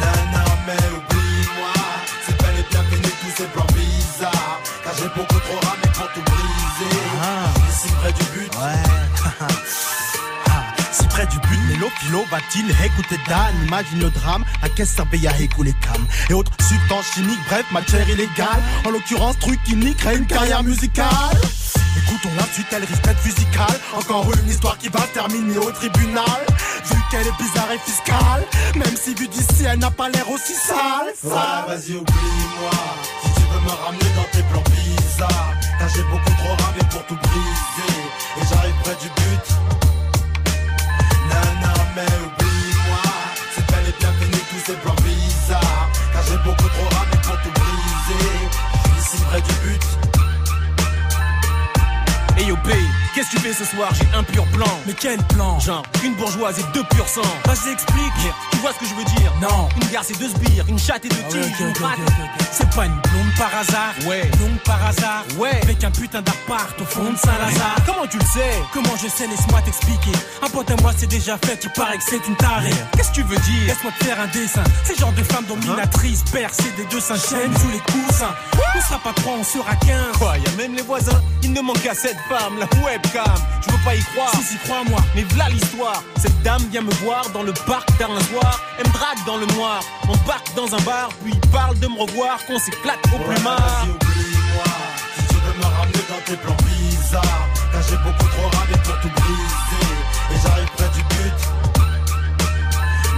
Nana, mais oublie-moi. C'est bel et bien fini tous ces plans bizarres, car j'ai beaucoup trop ramé pour tout briser. Ici près du but. Si près du but, Mélo Philo va-t-il écouter Dan Imagine le drame, à qu'est-ce servait à écouler cam Et autres substances chimiques, bref, matière illégale En l'occurrence, truc qui nique une carrière musicale Écoutons la suite, elle risque d'être musicale Encore une histoire qui va terminer au tribunal Vu qu'elle est bizarre et fiscale Même si vu d'ici, elle n'a pas l'air aussi sale, sale. vas-y, oublie-moi. Si tu veux me ramener dans tes plans bizarres, car j'ai beaucoup trop ramé pour tout briser. Et j'arrive près du but. Nana, mais oublie-moi. C'est bel et bien fini tous ces plans bizarres, car j'ai beaucoup trop ramé pour tout briser. Ici près du but. Hey yo P, qu'est-ce que tu fais ce soir? J'ai un pur plan. Mais quel plan? Genre, une bourgeoise et deux pur sang. Vas-y, explique. Tu vois ce que je veux dire? Non. Une garce et deux sbires, une chatte et deux Ah ouais, ok. C'est pas une blonde par hasard? Ouais. Blonde par hasard? Ouais. Avec un putain d'appart au fond de Saint-Lazare Comment tu le sais? Comment je sais, laisse-moi t'expliquer. Un pote à moi c'est déjà fait, il paraît que c'est une tarée. Qu'est-ce que tu veux dire? Laisse-moi te faire un dessin. C'est genre de femme dominatrice, percée des deux seins chaînes sous les coussins. On sera pas trois, on sera quinze. Quoi, y a même les voisins Il ne manque qu'à cette femme, la Je veux pas y croire. Si, si, crois-moi. Mais v'là l'histoire. Cette dame vient me voir dans le parc tard un soir. Elle me drague dans le noir. On barque dans un bar, puis parle de me revoir, qu'on s'éclate au Ouais, plumard. vas-y, oublie-moi. Si tu veux me ramener dans tes plans bizarres, car j'ai beaucoup trop ramé pour tout briser. Et j'arrive près du but.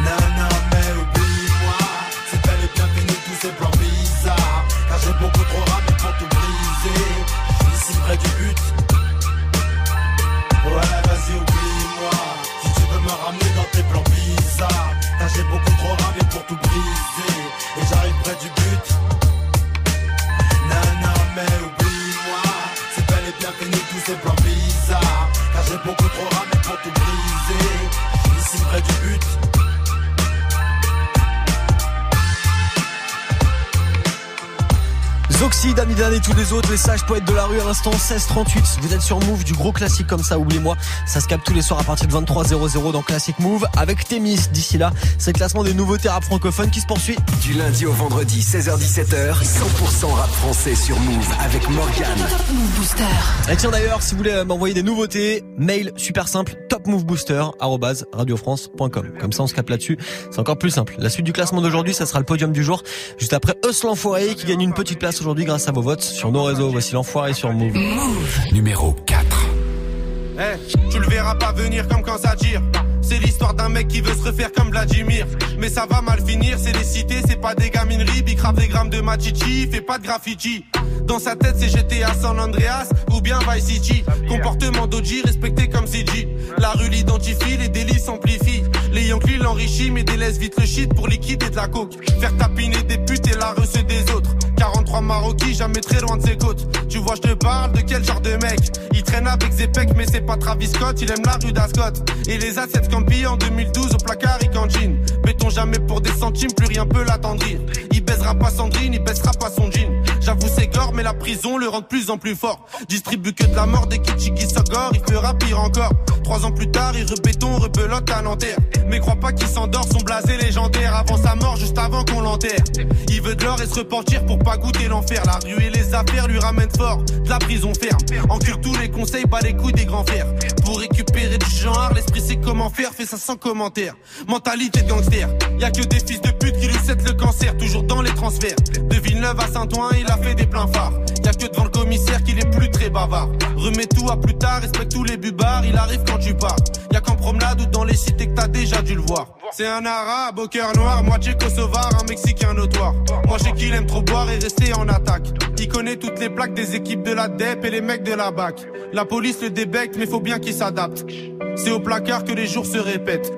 Nana, mais oublie-moi. C'est bel et bien fini tous ces plans bizarres, car j'ai beaucoup trop ramé pour tout briser. Ici près du but. J'ai beaucoup trop ramé pour tout briser. Et j'arrive près du Zoxy, Damidan et tous les autres, les sages poètes de la rue à l'instant 1638. Vous êtes sur Move, du gros classique comme ça, oubliez-moi. Ça se capte tous les soirs à partir de 23h00 dans Classic Move avec Témis. D'ici là, c'est le classement des nouveautés rap francophones qui se poursuit. Du lundi au vendredi, 16h17h, 100% rap français sur Move avec Morgan. Move Booster. Et tiens d'ailleurs, si vous voulez m'envoyer des nouveautés, mail super simple, topmovebooster@radiofrance.com. Comme ça, on se capte là-dessus. C'est encore plus simple. La suite du classement d'aujourd'hui, ça sera le podium du jour. Juste après Eus l'enfoiré qui gagne une petite place aujourd'hui grâce à vos votes sur nos réseaux. Voici l'enfoiré sur Move. Numéro 4. Eh, tu le verras pas venir comme quand ça tire. C'est l'histoire d'un mec qui veut se refaire comme Vladimir. Mais ça va mal finir, c'est des cités, c'est pas des gamineries. Bicrave des grammes de machichi, fait pas de graffiti. Dans sa tête, c'est GTA San Andreas ou bien Vice City. Comportement d'Oji respecté comme CG. La rue l'identifie, les délits s'amplifient. Les Yankees l'enrichissent, mais délaissent vite le shit pour liquider de la coke. Faire tapiner des putes et la reçue des autres. 43 Maroquis, jamais très loin de ses côtes. Tu vois, je te parle de quel genre de mec? Il traîne avec Zepec, mais c'est pas Travis Scott. Il aime la rue d'Ascot. Et les assiettes Campi en 2012 au placard et cantine. sait-on jamais pour des centimes, plus rien peut l'attendrir. Il baisera pas Sandrine, il baissera pas son jean. J'avoue c'est gore, mais la prison le rend de plus en plus fort. Distribue que de la mort des Kichigi Sogor, il fera pire encore. Trois ans plus tard, il rebéton, rebelote à Nanterre. Mais crois pas qu'il s'endort, son blasé légendaire avant sa mort, juste avant qu'on l'enterre. Il veut de l'or et se repentir pour pas goûter l'enfer. La rue et les affaires lui ramènent fort, de la prison ferme. Encure tous les conseils, pas les couilles des grands fers. Pour récupérer du genre, l'esprit sait comment faire, fait ça sans commentaire. Mentalité de gangster, y a que des fils de pute qui lui cèdent le cancer, toujours dans les transferts. De Villeneuve à Saint-Ouen, il a fait des pleins phares. Y a que devant le commissaire qu'il est plus très bavard. Remets tout à plus tard, respecte tous les bubards, il arrive quand tu pars. Y a qu'en promenade ou dans les cités que t'as déjà dû le voir. C'est un arabe au cœur noir, moitié kosovar, un mexicain notoire. Moi je sais qu'il aime trop boire et rester en attaque. Il connaît toutes les plaques des équipes de la DEP et les mecs de la BAC. La police le débecte, mais faut bien qu'il s'adapte. C'est au placard que les jours se répètent.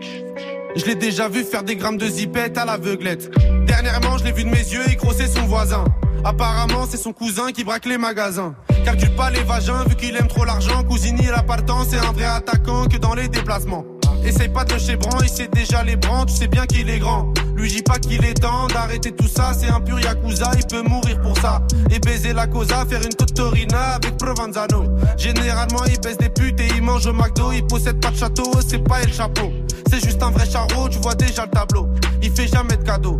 Je l'ai déjà vu faire des grammes de zipette à l'aveuglette. Dernièrement, je l'ai vu de mes yeux, crossait son voisin. Apparemment, c'est son cousin qui braque les magasins. Calcule pas les vagins, vu qu'il aime trop l'argent. Cousini, temps, c'est un vrai attaquant que dans les déplacements. Essaye pas de le chébran, il sait déjà les brans, tu sais bien qu'il est grand. Lui dis pas qu'il est temps d'arrêter tout ça, c'est un pur yakuza, il peut mourir pour ça. Et baiser la cosa, faire une cotorina avec Provenzano. Généralement il baisse des putes et il mange au McDo, il possède pas de château, c'est pas El Chapeau. C'est juste un vrai charreau, tu vois déjà le tableau. Il fait jamais de cadeaux,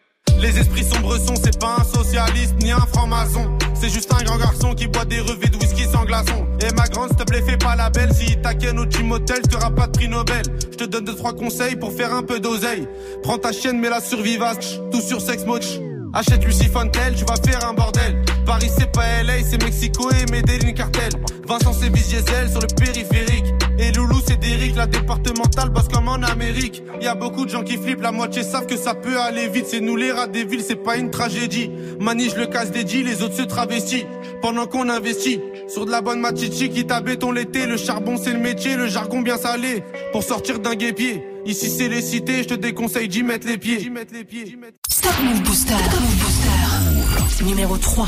Les esprits sombres sont, c'est pas un socialiste ni un franc-maçon. C'est juste un grand garçon qui boit des revêts de whisky sans glaçon. Et ma grande, s'il te plaît, fais pas la belle. Si t'inquiète au team hotel, t'auras pas de prix Nobel. Je te donne deux, trois conseils pour faire un peu d'oseille. Prends ta chienne, mets-la sur tout sur Sex Moch. Achète Lucy Fontel, tu vas faire un bordel. Paris c'est pas LA, c'est Mexico et Medellin cartel. Vincent c'est Diesel sur le périphérique. Et Loulou c'est Derrick, la départementale bosse comme en Amérique. Y a beaucoup de gens qui flippent, la moitié savent que ça peut aller vite. C'est nous les rats des villes, c'est pas une tragédie. Manige le casse des deals, les autres se travestissent. Pendant qu'on investit sur de la bonne machichi qui t'a béton l'été. Le charbon c'est le métier, le jargon bien salé. Pour sortir d'un guépier. Ici c'est les cités, je te déconseille d'y mettre les pieds. Stop Move Booster. Stop Move Booster. Numéro 3.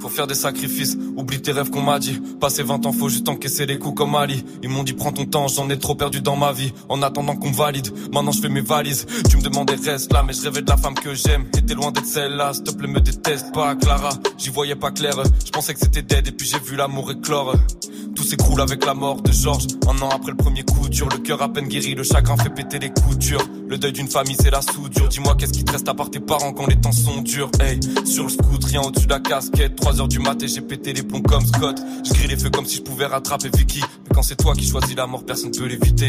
Faut faire des sacrifices, oublie tes rêves qu'on m'a dit. Passer 20 ans, faut juste encaisser les coups comme Ali. Ils m'ont dit prends ton temps, j'en ai trop perdu dans ma vie. En attendant qu'on valide, maintenant je fais mes valises. Tu me demandais reste là, mais je rêvais de la femme que j'aime. T'étais loin d'être celle-là, s'il te plaît me déteste pas, Clara. J'y voyais pas clair, je pensais que c'était dead et puis j'ai vu l'amour éclore. Tout s'écroule avec la mort de Georges. Un an après le premier coup dur, le cœur à peine guéri, le chagrin fait péter les coutures. Le deuil d'une famille, c'est la soudure. Dis-moi, qu'est-ce qui te reste à part tes parents quand les temps sont durs? Hey, sur le scoot, rien au-dessus de la casquette. 3 heures du mat j'ai pété les plombs comme Scott. Je grille les feux comme si je pouvais rattraper Vicky. Mais quand c'est toi qui choisis la mort, personne peut l'éviter.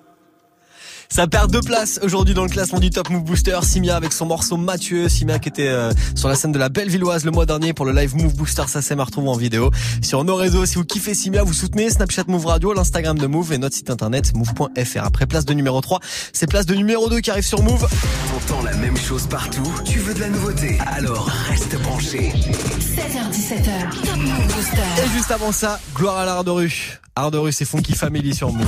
Ça perd deux places aujourd'hui dans le classement du Top Move Booster. Simia avec son morceau Mathieu. Simia qui était euh, sur la scène de la Bellevilloise le mois dernier pour le live Move Booster. Ça s'est retrouvé en vidéo sur nos réseaux. Si vous kiffez Simia, vous soutenez Snapchat Move Radio, l'Instagram de Move et notre site internet move.fr. Après place de numéro 3, c'est place de numéro 2 qui arrive sur Move. T'entends la même chose partout Tu veux de la nouveauté? Alors reste branché. 16h17h. Top Move Booster. Et juste avant ça, gloire à l'art de rue. Art de rue, c'est Funky Family sur Move.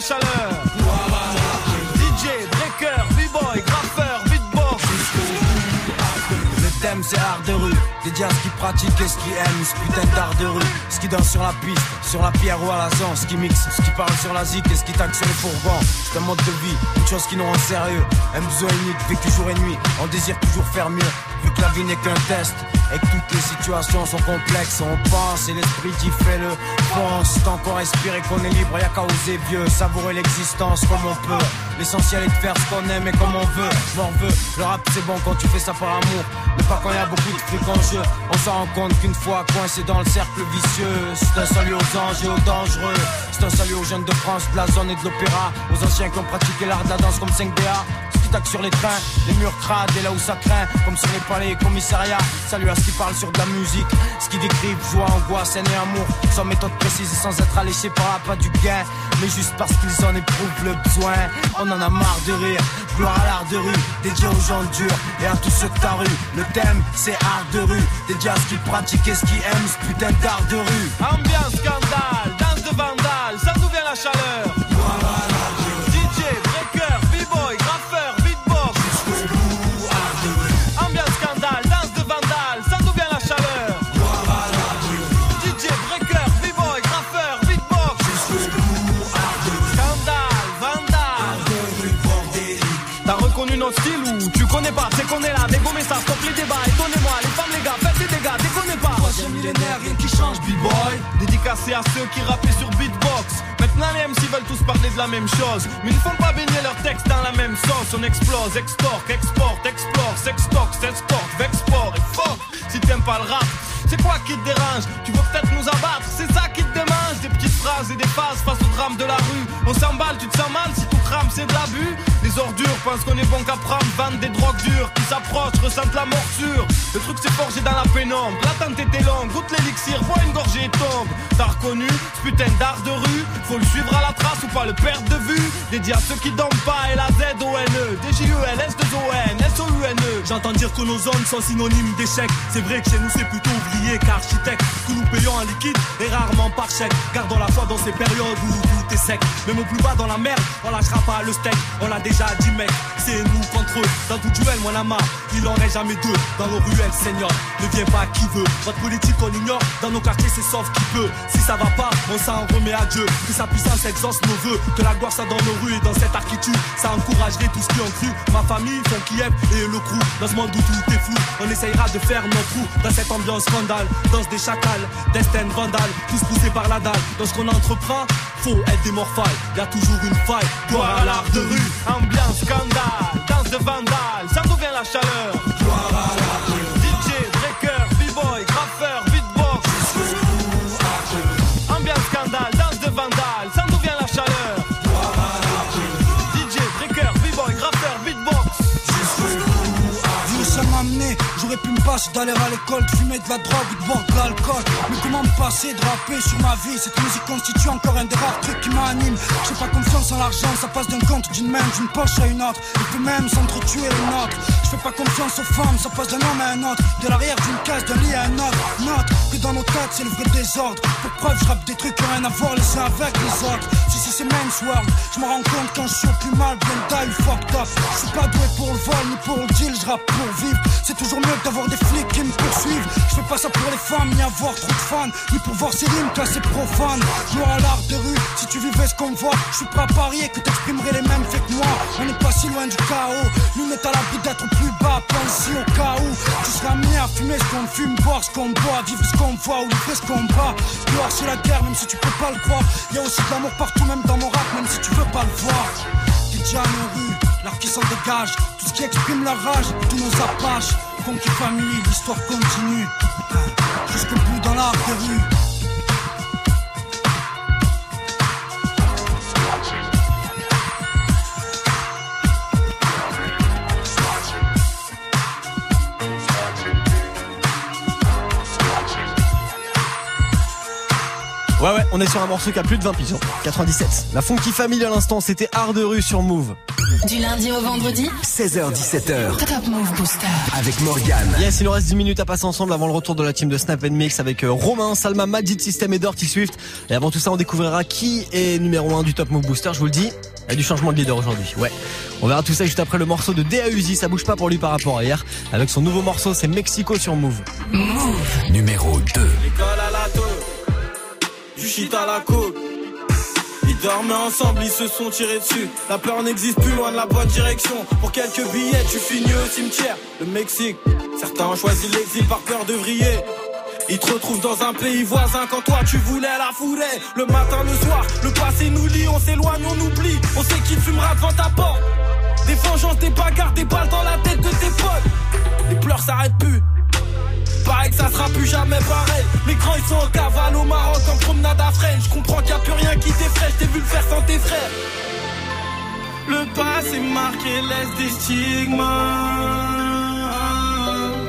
Chaleur. DJ, breaker, b-boy, graffeur, beatbox. Le thème c'est art de rue, dédié à ce qui pratique et ce qui aime, ce putain d'art de rue, ce qui danse sur la piste, sur la pierre ou à la zone, ce qui mixe, ce qui parle sur la zik et ce qui taxe sur les fourgons. C'est un mode de vie, une chose qui nous rend sérieux, un besoin unique, vécu jour et nuit, on désire toujours faire mieux, vu que la vie n'est qu'un test. Et que toutes les situations sont complexes, on pense et l'esprit dit fait le pense. Tant qu'on respire et qu'on est libre, y'a qu'à oser vieux, savourer l'existence comme on peut. L'essentiel est de faire ce qu'on aime et comme on veut. M'en veut, le rap c'est bon quand tu fais ça par amour, mais pas quand y a beaucoup de en On s'en rend compte qu'une fois coincé dans le cercle vicieux, c'est un salut aux anges et aux dangereux. C'est un salut aux jeunes de France, de la zone et de l'opéra, aux anciens qui ont pratiqué l'art de la danse comme 5BA. Ce qui tac sur les trains, les murs crades et là où ça craint, comme sur les palais et commissariats. Salut à ce qui parle sur de la musique, ce qui décrivent joie, angoisse, haine et amour, sans méthode précise et sans être alléché par la pas du gain, mais juste parce qu'ils en éprouvent le besoin. On en a marre de rire, gloire à l'art de rue, dédié aux gens durs et à tous ceux de ta rue. Le thème c'est art de rue, dédié à ce qu'ils pratiquent et ce qu'ils aiment, ce putain d'art de rue. Ambiance scandale, danse de vandale, ça d'où vient la chaleur connais pas C'est qu'on est là, dégommez ça, stop les débats. Étonnez-moi, les femmes, les gars, faites des dégâts, déconnez pas. Troisième millénaire, rien qui change, b-boy. Dédicacé à ceux qui rappaient sur beatbox. Maintenant les MC veulent tous parler de la même chose. Mais ils ne font pas baigner leurs textes dans la même sauce. On explose, extorque, exporte, explore, sextoque, s'escorte, vexport et fuck. Si t'aimes pas le rap c'est quoi qui te dérange? Tu veux peut-être nous abattre, c'est ça qui te démange. Des petites phrases et des phases face au drame de la rue. On s'emballe, tu te sens mal si tout crame, c'est de l'abus Les ordures qu'on est bon qu'à prendre Vendent des drogues dures qui s'approchent, ressentent la morsure Le truc c'est forgé dans la pénombre L'attente était longue, goûte l'élixir, bois une gorgée et tombe T'as reconnu ce putain d'art de rue Faut le suivre à la trace ou pas le perdre de vue Dédié à ceux qui dorment pas, L-A-Z-O-N-E D-J-U-L, S-2-O-N, S-O-U-N-E J'entends dire que nos zones sont synonymes d'échec. C'est vrai que chez nous c'est plutôt ouvrier qu'architecte. Que nous payons en liquide et rarement par chèque. Gardons la foi dans ces périodes où tout est sec. Même au plus bas dans la merde, on lâchera pas le steak. On l'a déjà dit mec, c'est nous contre eux. Dans tout duel, moi la marre, il en reste jamais deux. Dans nos ruelles, seigneur, ne viens pas qui veut. Votre politique on ignore, dans nos quartiers c'est sauf qui peut. Si ça va pas, on s'en remet à Dieu. Que sa puissance exauce nos voeux. Que la gloire soit dans nos rues et dans cette architecture. Ça encouragerait tout ce qui ont cru. Ma famille, font Kiev et le crew. Dans ce monde où tout est flou, on essayera de faire notre trou. Dans cette ambiance scandale, danse des chacals, destin vandale, tous poussés par la dalle. Dans ce qu'on entreprend, faut être des morphales. Y a toujours une faille, gloire à l'art de rue. Ambiance scandale, de vandale, ça vient la chaleur d'aller à l'école, de fumer de la drogue ou de boire de l'alcool. Mais comment me passer de rapper sur ma vie Cette musique constitue encore un des rares trucs qui m'anime. J'ai pas confiance en l'argent, ça passe d'un compte d'une main, d'une poche à une autre. Et peut même s'entretuer les nôtres. Je fais pas confiance aux femmes, ça passe d'un homme à un autre. De l'arrière d'une case, d'un lit à un autre. Note que dans nos têtes, c'est le vrai désordre. Pour preuve, je rappe des trucs qui ont rien à voir les uns avec les autres. Si, si, c'est men's world. Je me rends compte quand je suis plus mal, bien die, fucked up. Je suis pas doué pour le vol ni pour le deal, je rappe pour vivre. C'est toujours mieux d'avoir des flics qui me poursuivent. Je fais pas ça pour les femmes, ni avoir trop de fans, ni pour voir ces rimes classées profanes. Moi à l'art de rue, si tu vivais ce qu'on voit, je suis pas à parier que t'exprimerais les mêmes faits que moi. On n'est pas si loin du chaos, lunettes à l'abri d'être plus bas, ici au cas où tu seras amené à fumer ce qu'on fume, boire ce qu'on boit, vivre ce qu'on voit ou livrer ce qu'on bat. Dehors c'est la guerre, même si tu peux pas le croire. Y a aussi de l'amour partout, même dans mon rap, même si tu veux pas le voir. DJ rue, l'art qui s'en dégage, tout ce qui exprime la rage, tous nos apaches. Funky Family, l'histoire continue. Jusqu'au bout dans l'art de rue. Ouais ouais, on est sur un morceau qui a plus de 20 pigeons. 97. La Funky Family à l'instant, c'était Art de rue sur Move. Du lundi au vendredi 16h17h. Top Move Booster. Avec Morgan. Yes, il nous reste 10 minutes à passer ensemble avant le retour de la team de Snap Mix avec euh, Romain, Salma, Majid System et Dirty Swift. Et avant tout ça, on découvrira qui est numéro 1 du Top Move Booster. Je vous le dis, il y a du changement de leader aujourd'hui. Ouais. On verra tout ça juste après le morceau de Dea Uzi. Ça bouge pas pour lui par rapport à hier. Avec son nouveau morceau, c'est Mexico sur Move. Move. Numéro 2. L'école à la tôle, du shit à la côte. Dormaient ensemble, ils se sont tirés dessus. La peur n'existe plus loin de la bonne direction. Pour quelques billets, tu finis au cimetière. Le Mexique, certains ont choisi l'exil par peur de vriller. Ils te retrouvent dans un pays voisin quand toi tu voulais la fourrer. Le matin, le soir, le passé nous lie, on s'éloigne, on oublie. On sait qui fumera devant ta porte. Des vengeances, des bagarres, des balles dans la tête de tes potes. Les pleurs s'arrêtent plus. Pareil que ça sera plus jamais pareil. Les grands ils sont en cavale au Maroc en promenade à Fresnes. Je comprends qu'il n'y a plus rien qui t'effraie, je t'ai vu le faire sans tes frères. Le passé marqué laisse des stigmas.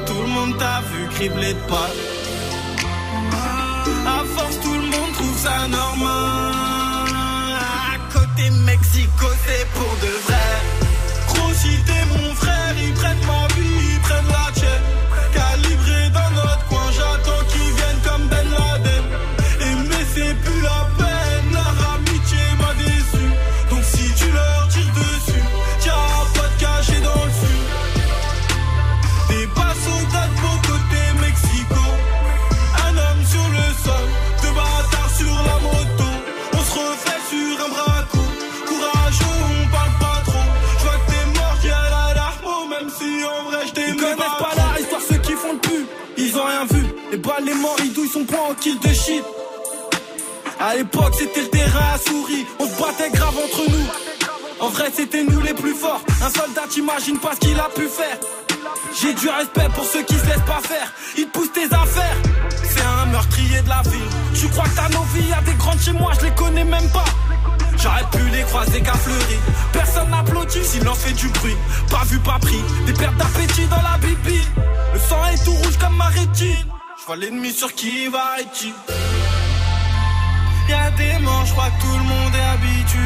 Tout le monde t'a vu cribler de pas. À force, tout le monde trouve ça normal. À côté Mexico, c'est pour de vrai. Gros, t'es mon frère, Les balles, les morts, ils douillent son point en kill de shit. À l'époque, c'était le terrain à souris. On se battait grave entre nous. En vrai, c'était nous les plus forts. Un soldat, t'imagines pas ce qu'il a pu faire. J'ai du respect pour ceux qui se laissent pas faire. Ils poussent tes affaires. C'est un meurtrier de la ville. Tu crois que t'as nos vies, a des grandes chez moi, je les connais même pas. J'aurais pu les croiser qu'à fleurir. Personne n'applaudit, silence fait du bruit. Pas vu, pas pris. Des pertes d'appétit dans la bibi. Le sang est tout rouge comme ma rétine. L'ennemi sur qui va être Y'a des morts, je crois que tout le monde est habitué.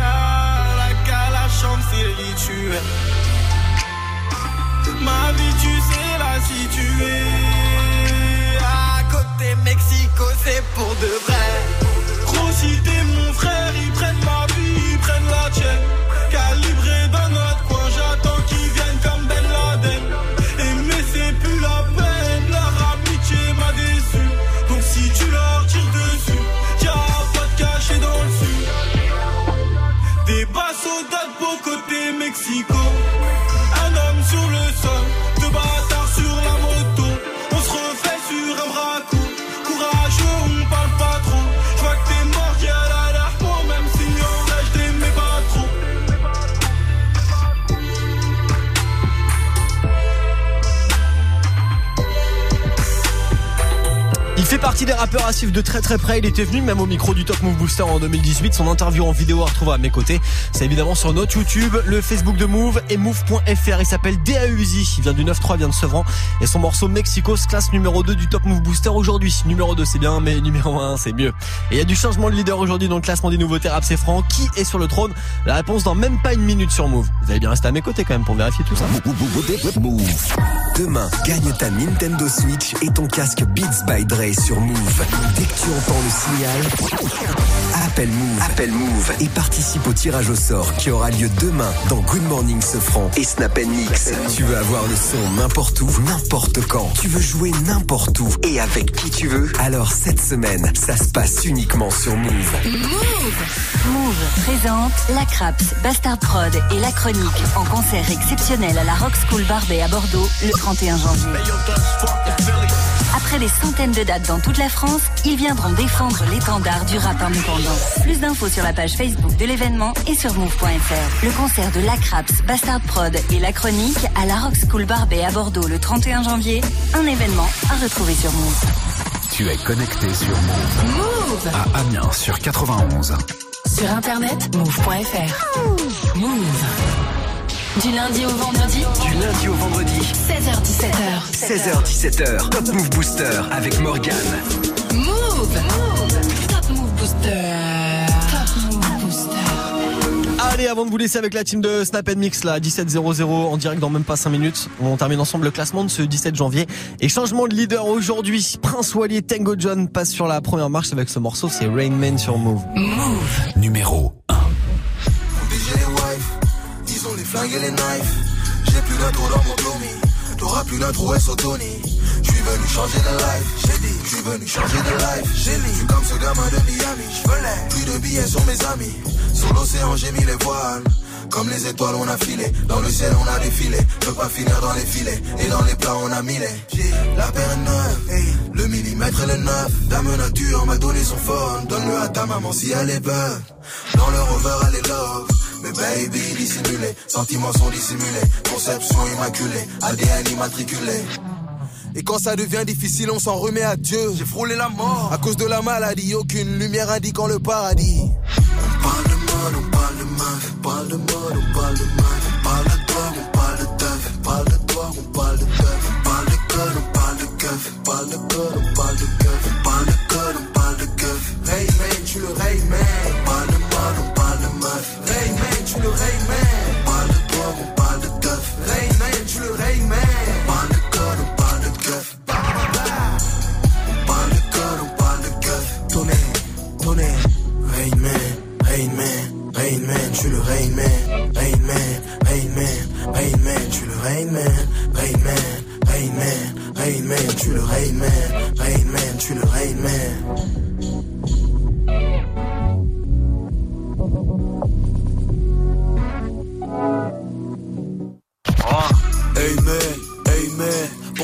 À la cala chambre, c'est rituel. Ma vie, tu sais la situer. À côté Mexico, c'est pour de vrai. Gros, si mon frère, ils prennent ma Mexico. Fait partie des rappeurs à suivre de très très près. Il était venu même au micro du Top Move Booster en 2018. Son interview en vidéo à retrouver à mes côtés. C'est évidemment sur notre YouTube, le Facebook de Move et Move.fr. Il s'appelle DAUZI. Il vient du 9-3, vient de Sevran. Et son morceau Mexico se classe numéro 2 du Top Move Booster aujourd'hui. Numéro 2 c'est bien, mais numéro 1 c'est mieux. Et il y a du changement de leader aujourd'hui dans le classement des nouveautés rap c'est franc. Qui est sur le trône? La réponse dans même pas une minute sur Move. Vous allez bien rester à mes côtés quand même pour vérifier tout ça. Move. Demain, gagne ta Nintendo Switch et ton casque Beats by Dre sur Move. Dès que tu entends le signal, appelle Move. Appelle Move et participe au tirage au sort qui aura lieu demain dans Good Morning Sofran et Snap Mix. Tu veux avoir le son n'importe où, n'importe quand. Tu veux jouer n'importe où et avec qui tu veux? Alors cette semaine, ça se passe uniquement sur Move. Move Move présente La Craps, Bastard Prod et La Chronique en concert exceptionnel à la Rock School Barbet à Bordeaux le 31 janvier. Après des centaines de dates dans toute la France, ils viendront défendre l'étendard du rap indépendant. Plus d'infos sur la page Facebook de l'événement et sur move.fr. Le concert de La Craps, Bastard Prod et La Chronique à la Rock School Barbet à Bordeaux le 31 janvier. Un événement à retrouver sur Move. Tu es connecté sur Move. Move À Amiens sur 91. Sur internet, move.fr. Move. Du lundi au vendredi Du lundi au vendredi. 16h17h. 16h17h. Top Move Booster avec Morgan. Move Top Move Booster. Top Move Booster. Allez, avant de vous laisser avec la team de Snap Mix, là, 17-0-0 en direct dans même pas 5 minutes. On termine ensemble le classement de ce 17 janvier. Et changement de leader aujourd'hui. Prince Wally Tango John passe sur la première marche avec ce morceau, c'est Rain Man sur Move. Move. Numéro 1. DJ les knives. J'ai plus d'intro dans mon Tommy, t'auras plus d'intro SO Tony. J'suis venu changer de life, j'ai dit, j'suis venu changer de life. J'ai mis, j'suis comme ce gamin de Miami, j'velais plus de billets sur mes amis. Sur l'océan j'ai mis les voiles. Comme les étoiles on a filé, dans le ciel on a défilé. Peux pas finir dans les filets, et dans les plats on a mis les La paire est neuve, le millimètre et le neuf. Dame nature m'a donné son phone, donne-le à ta maman si elle est bonne. Dans le rover elle est love mais baby, dissimulé, sentiments sont dissimulés Conception immaculée, ADN immatriculé et quand ça devient difficile, on s'en remet à Dieu. J'ai frôlé la mort. À cause de la maladie, aucune lumière indiquant le paradis. On parle de mode, on parle de meuf. On parle de mode, on parle de meuf. On parle de drogue, on parle de teuf. On parle de drogue, on parle de teuf. On parle de code, on parle de keuf. On parle de code, on parle de keuf. On parle de code, on parle de keuf. Hey man, tu le Ray man. On parle de mode, on parle de meuf. Ray man, tu le Ray man. On parle de drogue, on parle de teuf. Ray man, tu le Ray man. On parle de code, on parle de keuf. On parle de code, on parle de keuf. Tonnerre, tonnerre. Rain man, Rain man, Rain man, tu le Rain man. Rain man, Rain man, Rain man, tu le Rain man. Rain man, Rain man, Rain man, tu le Rain man. Rain man, tu le Rain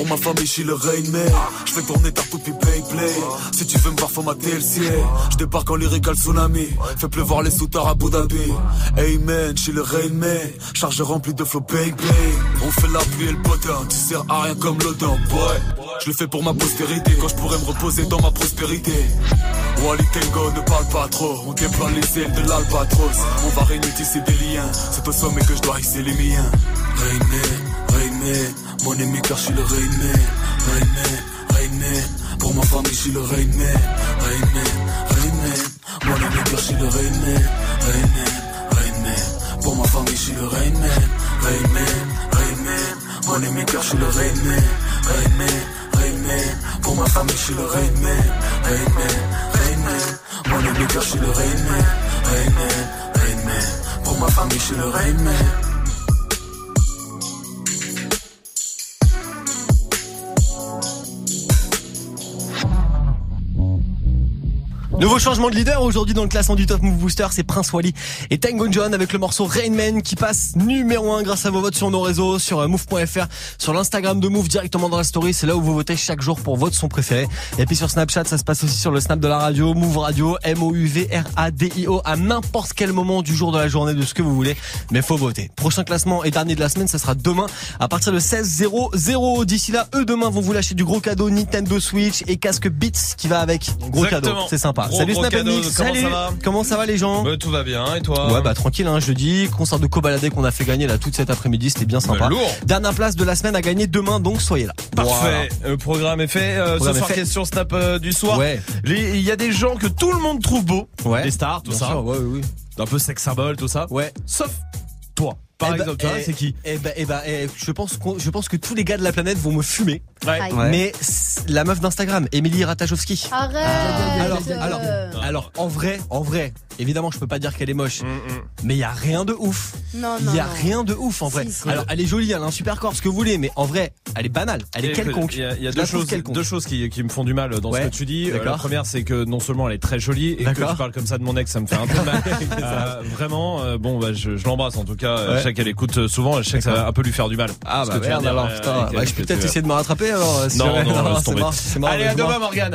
pour ma famille je suis le Rain Man Je fais tourner ta poupée Beyblade Si tu veux me voir formater le ciel Je débarque en lyrical tsunami. Fais pleuvoir les soutards à Abu Dhabi. Hey man, je suis le Rain Man Charge remplie de flow Beyblade On fait la pluie et le potin Tu sers à rien comme l'odeur boy. Je le fais pour ma postérité Quand je pourrais me reposer dans ma prospérité. Wally Tango ne parle pas trop. On déploie les ailes de l'albatros. On va régner tisser des liens. C'est au sommet que je dois hisser les miens. Rain Mon ennemi car je suis le Rain Man Rain Man, Rain Man Pour ma famille je suis le Rain Man Rain Man, Rain Man Mon ennemi car je suis le Rain Man Rain Man, Rain Man Pour ma famille je le Rain Man Rain Man, Rain Man Mon ennemi car je suis le Rain Man Rain Man, Rain Man Pour ma famille je le Rain Man Rain Man, Rain Man Mon ennemi je le Rain Man Rain Man, Rain Man Pour ma famille je le Rain Nouveau changement de leader aujourd'hui dans le classement du Top Move Booster, c'est Prince Wally et Tango John avec le morceau Rain Man qui passe numéro 1 grâce à vos votes sur nos réseaux, sur euh, move.fr, sur l'Instagram de Move directement dans la story, c'est là où vous votez chaque jour pour votre son préféré. Et puis sur Snapchat, ça se passe aussi sur le snap de la radio, Move Radio, M-O-U-V-R-A-D-I-O à n'importe quel moment du jour de la journée de ce que vous voulez, mais faut voter. Prochain classement et dernier de la semaine, ça sera demain à partir de 16.00. D'ici là, eux demain vont vous lâcher du gros cadeau Nintendo Switch et casque Beats qui va avec. Gros Exactement. cadeau, c'est sympa. Gros, Salut gros Snap. Mix. Comment Salut. ça va Comment ça va les gens Bah, tout va bien et toi Ouais bah tranquille hein, jeudi, concert de cobaladé qu'on a fait gagner là toute cet après-midi, c'était bien sympa. Bah, lourd. Dernière place de la semaine à gagner demain donc soyez là. Parfait, le programme est fait. Euh, Programme ce est soir, fait. question snap euh, du soir. Ouais. Les- Il y a des gens que tout le monde trouve beaux. Ouais. Des stars, tout Bien ça. sûr, ouais, oui. Un peu sex symbol, tout ça. Ouais. Sauf. Par Eh bah, exemple, toi, eh, c'est qui Eh ben, eh ben, eh, je pense qu'on- je pense que tous les gars de la planète vont me fumer. Ouais. Aïe. Mais la meuf d'Instagram, Émilie Ratajkowski. Arrête Alors, alors, alors, en vrai, en vrai, évidemment, je peux pas dire qu'elle est moche, mais il y a rien de ouf. Non, Il non, y a non. rien de ouf en vrai. Si, si. Alors, elle est jolie, elle a un super corps, ce que vous voulez, mais en vrai, elle est banale, elle est quelconque. Il y a, il y a Je deux, la trouve choses, quelconque. deux choses qui, qui me font du mal dans Ouais. ce que tu dis. Euh, D'accord. la première, c'est que non seulement elle est très jolie et que D'accord. tu parles comme ça de mon ex, ça me fait un peu mal. Euh, vraiment, euh, bon, bah, je, je l'embrasse en tout cas. Euh, Ouais. Je sais qu'elle écoute euh, souvent, je sais que ça va un peu lui faire du mal. Ah bah merde alors, euh, putain. Bah, je peux peut-être essayer de me rattraper alors. si Non, non, c'est mort, Allez, à demain, Morgane.